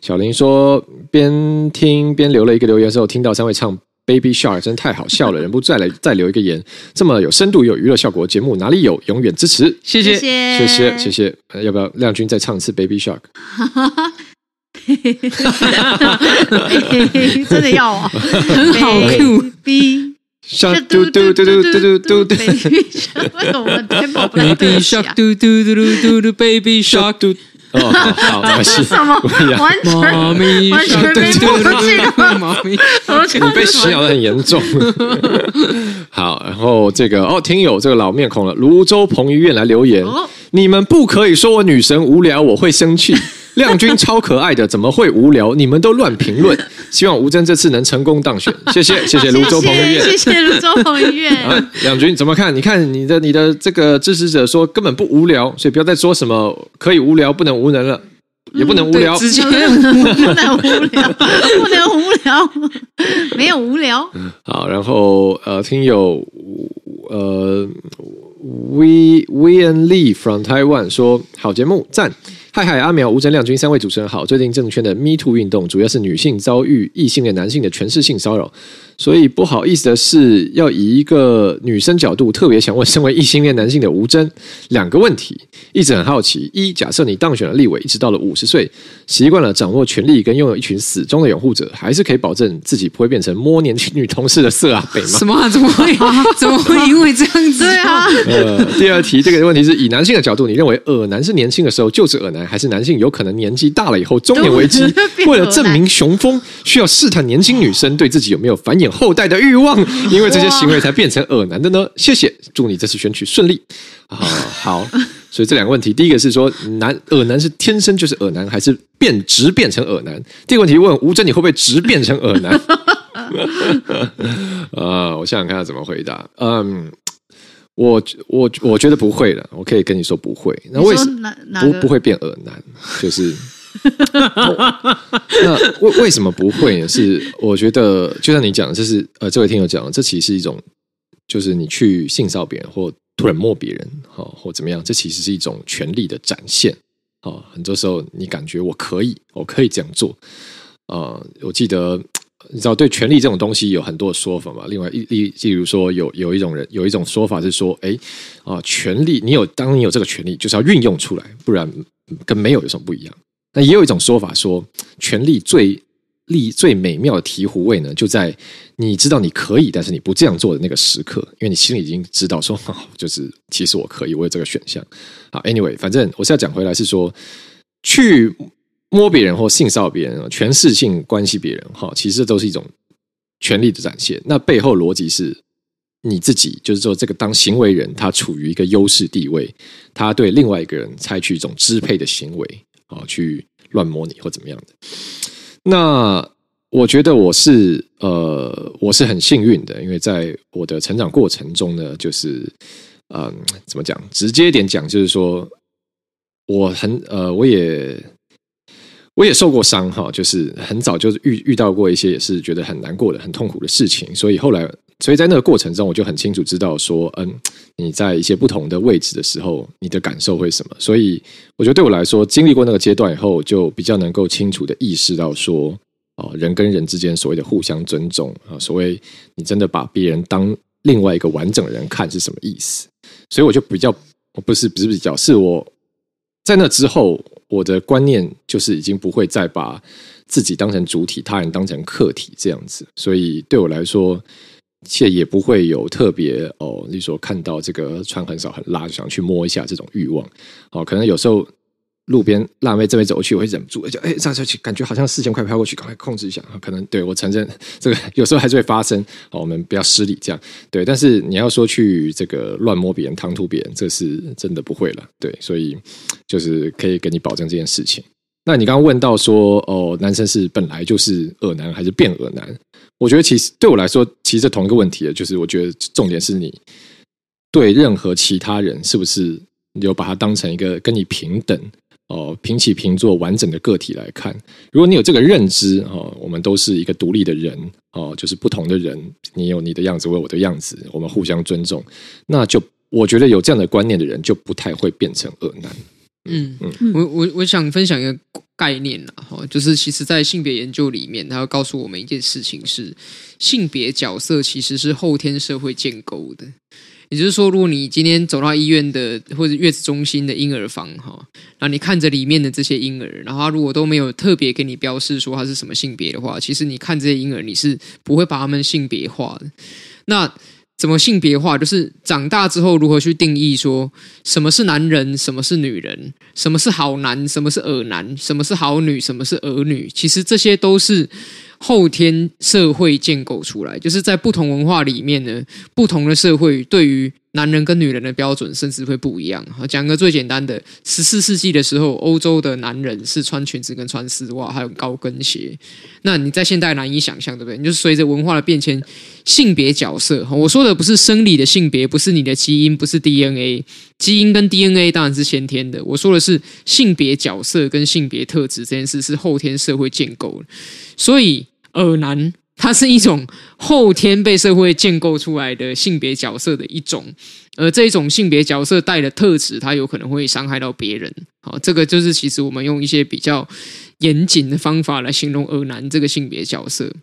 小林说，边听边留了一个留言之后，听到三位唱 Baby Shark，真太好笑了，忍不住再来再留一个言。这么有深度、有娱乐效果的节目哪里有？永远支持，谢谢，谢谢，谢谢。要不要亮君再唱一次 Baby Shark？真的要啊，很好 B。Shark 嘟嘟嘟嘟嘟嘟嘟，Baby Shark，为什么我们 tempo 不来？Baby Shark 嘟嘟嘟嘟嘟嘟，Baby Shark 嘟。哦，好，好，这是什么？完全完全没默契的妈咪，你被洗脑的很严重。好，然后这个哦，听友这个老面孔了，泸州彭于晏来留言，你们不可以说我女神无聊，我会生气。亮君超可爱的，怎么会无聊？你们都乱评论。希望吴峥这次能成功当选，谢谢谢谢泸州彭于晏，谢谢泸州彭于晏。啊，亮君怎么看？你看你的你的这个支持者说根本不无聊，所以不要再说什么可以无聊不能无能了，也不能无聊，直接 不能无聊，不能无聊，没有无聊。好，然后呃，听友呃，We We and Lee from Taiwan 说好节目赞。嗨嗨，阿苗、吴真、亮君三位主持人好。最近政圈的 Me Too 运动，主要是女性遭遇异性恋男性的权势性骚扰。所以不好意思的是，要以一个女生角度，特别想问身为异性恋男性的吴峥两个问题，一直很好奇：一，假设你当选了立委，一直到了五十岁，习惯了掌握权力跟拥有一群死忠的拥护者，还是可以保证自己不会变成摸年轻女同事的色啊北吗？什么、啊？怎么会？怎么会因为这样子？对啊。呃，第二题，这个问题是以男性的角度，你认为恶男是年轻的时候就是恶男，还是男性有可能年纪大了以后中年危机，为了证明 雄风，需要试探年轻女生对自己有没有繁衍后代的欲望？因为这些行为才变成恶男的呢？谢谢，祝你这次选举顺利。啊，好，所以这两个问题，第一个是说男恶男是天生就是恶男，还是变直变成恶男？第二个问题问吴峥，你会不会直变成恶男？啊，我想想看他怎么回答。嗯，我我我觉得不会了，我可以跟你说不会。那为什么不不会变恶男？就是。那为为什么不会呢？是我觉得，就像你讲的，这是呃，这位听友讲的，这其实是一种，就是你去性骚别人或突然摸别人，哈，或怎么样，这其实是一种权力的展现。啊，很多时候你感觉我可以，我可以这样做。啊，我记得你知道，对权力这种东西有很多说法嘛。另外一例，例如说，有有一种人有一种说法是说，哎，啊，权力你有，当你有这个权力，就是要运用出来，不然跟没有有什么不一样。那也有一种说法说，权力最力最美妙的醍醐味呢，就在你知道你可以，但是你不这样做的那个时刻，因为你心里已经知道说，就是其实我可以，我有这个选项。好，anyway，反正我是要讲回来是说，去摸别人或性骚扰别人，权势性关系别人，哈，其实都是一种权力的展现。那背后逻辑是，你自己就是说，这个当行为人，他处于一个优势地位，他对另外一个人采取一种支配的行为。啊，去乱摸你或怎么样的？那我觉得我是呃，我是很幸运的，因为在我的成长过程中呢，就是嗯、怎么讲？直接点讲，就是说我很呃，我也我也受过伤哈，就是很早就遇遇到过一些也是觉得很难过的、很痛苦的事情，所以后来。所以在那个过程中，我就很清楚知道说，嗯，你在一些不同的位置的时候，你的感受会什么。所以我觉得对我来说，经历过那个阶段以后，就比较能够清楚的意识到说，哦，人跟人之间所谓的互相尊重啊，所谓你真的把别人当另外一个完整的人看是什么意思。所以我就比较，不是不是比较，是我在那之后，我的观念就是已经不会再把自己当成主体，他人当成客体这样子。所以对我来说。且也不会有特别哦，你说看到这个穿很少很辣，就想去摸一下这种欲望。哦，可能有时候路边辣妹这边走过去，我会忍不住，就哎，这样下去感觉好像视线快飘过去，赶快控制一下。可能对我承认这个有时候还是会发生。哦，我们不要失礼这样。对，但是你要说去这个乱摸别人、唐突别人，这是真的不会了。对，所以就是可以跟你保证这件事情。那你刚刚问到说，哦，男生是本来就是恶男还是变恶男？我觉得其实对我来说，其实同一个问题，就是我觉得重点是你对任何其他人是不是有把他当成一个跟你平等哦，平起平坐完整的个体来看。如果你有这个认知哦，我们都是一个独立的人哦，就是不同的人，你有你的样子，我有我的样子，我们互相尊重，那就我觉得有这样的观念的人，就不太会变成恶男。嗯嗯，我我我想分享一个概念啦，哈，就是其实，在性别研究里面，它要告诉我们一件事情是，性别角色其实是后天社会建构的。也就是说，如果你今天走到医院的或者月子中心的婴儿房哈，然后你看着里面的这些婴儿，然后他如果都没有特别给你标示说他是什么性别的话，其实你看这些婴儿，你是不会把他们性别化的。那怎么性别化？就是长大之后如何去定义说什么是男人，什么是女人，什么是好男，什么是恶男，什么是好女，什么是儿女？其实这些都是。后天社会建构出来，就是在不同文化里面呢，不同的社会对于男人跟女人的标准甚至会不一样。讲个最简单的，十四世纪的时候，欧洲的男人是穿裙子跟穿丝袜，还有高跟鞋。那你在现代难以想象，对不对？你就随着文化的变迁，性别角色，我说的不是生理的性别，不是你的基因，不是 DNA，基因跟 DNA 当然是先天的。我说的是性别角色跟性别特质这件事是后天社会建构的，所以。恶男，它是一种后天被社会建构出来的性别角色的一种，而这种性别角色带的特质，它有可能会伤害到别人。好，这个就是其实我们用一些比较严谨的方法来形容恶男这个性别角色。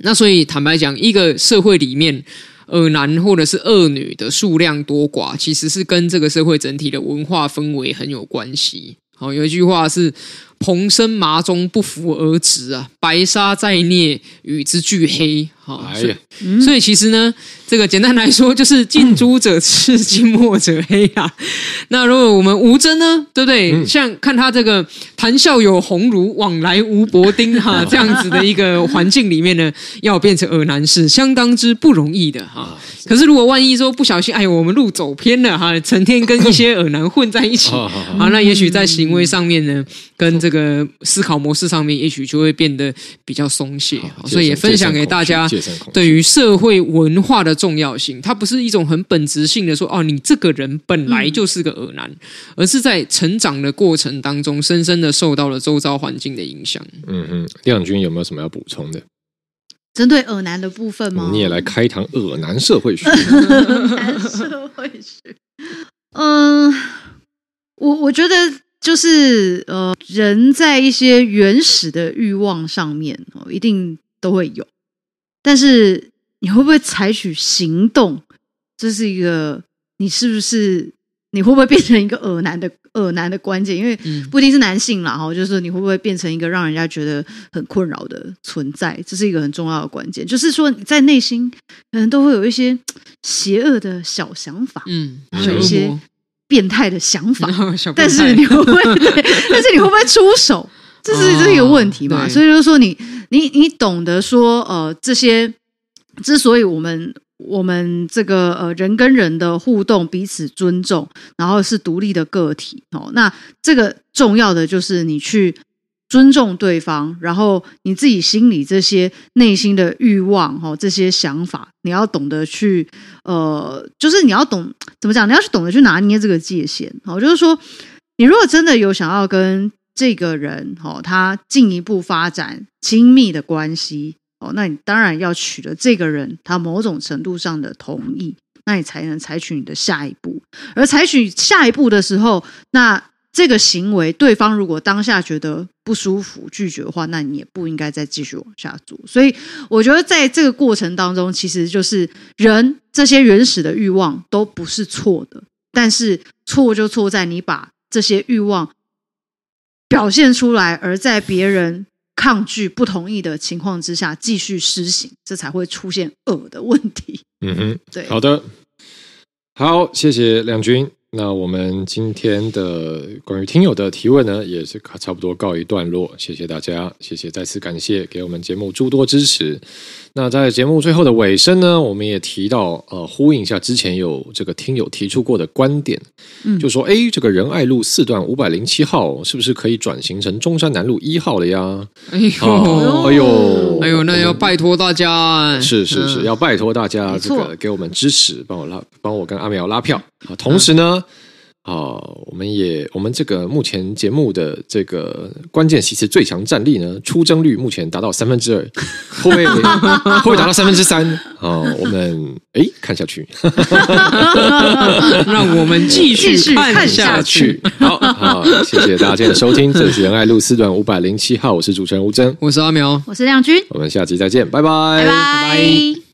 那所以坦白讲，一个社会里面恶男或者是恶女的数量多寡，其实是跟这个社会整体的文化氛围很有关系。好，有一句话是。蓬生麻中，不服而直啊！白沙在涅，与之俱黑。好，所以，嗯、所以其实呢，这个简单来说，就是近朱者赤，近墨者黑啊。那如果我们吴峥呢，对不对？嗯、像看他这个谈笑有鸿儒，往来无薄丁哈，这样子的一个环境里面呢，要变成尔南是相当之不容易的哈。可是如果万一说不小心，哎呦，我们路走偏了哈，成天跟一些尔南混在一起，啊，那也许在行为上面呢，跟这个思考模式上面，也许就会变得比较松懈。所以也分享给大家，对于社会文化的重要性，它不是一种很本质性的说，哦，你这个人本来就是个恶男，而是在成长的过程当中，深深的受到了周遭环境的影响。嗯嗯，亮君有没有什么要补充的？针对恶男的部分吗？你也来开一堂恶男社会学。男社会学，嗯，我我觉得。就是呃，人在一些原始的欲望上面哦，一定都会有。但是你会不会采取行动？这是一个你是不是你会不会变成一个恶男的恶男的关键？因为不一定是男性啦，哈，就是你会不会变成一个让人家觉得很困扰的存在？这是一个很重要的关键。就是说你在内心可能都会有一些 邪恶的小想法，嗯，有一些。变态的想法，但是你会不会？但是你会不会出手？这是这是一个问题嘛？所以就是说你，你你你懂得说，呃，这些之所以我们我们这个呃人跟人的互动彼此尊重，然后是独立的个体哦，那这个重要的就是你去。尊重对方，然后你自己心里这些内心的欲望，哈，这些想法，你要懂得去，呃，就是你要懂怎么讲，你要去懂得去拿捏这个界限，好，就是说，你如果真的有想要跟这个人，哈，他进一步发展亲密的关系，哦，那你当然要取得这个人他某种程度上的同意，那你才能采取你的下一步，而采取下一步的时候，那。这个行为，对方如果当下觉得不舒服、拒绝的话，那你也不应该再继续往下做。所以，我觉得在这个过程当中，其实就是人这些原始的欲望都不是错的，但是错就错在你把这些欲望表现出来，而在别人抗拒、不同意的情况之下继续施行，这才会出现恶的问题。嗯哼，对，好的，好，谢谢亮军。那我们今天的关于听友的提问呢，也是差不多告一段落。谢谢大家，谢谢，再次感谢给我们节目诸多支持。那在节目最后的尾声呢，我们也提到，呃，呼应一下之前有这个听友提出过的观点，嗯，就说，哎，这个仁爱路四段五百零七号是不是可以转型成中山南路一号了呀？哎呦，哦、哎呦，哎呦，那要拜托大家，是是是，要拜托大家这个给我们支持，帮我拉，帮我跟阿苗拉票。啊，同时呢。啊，我们也我们这个目前节目的这个关键其实最强战力呢，出征率目前达到三分之二，会不会会不会达到三分之三？啊，我们哎看下去，让我们继续看下去。好，好，谢谢大家今天的收听，这里是仁爱路四段五百零七号，我是主持人吴峥，我是阿苗，我是亮君，我们下期再见，拜拜，拜拜。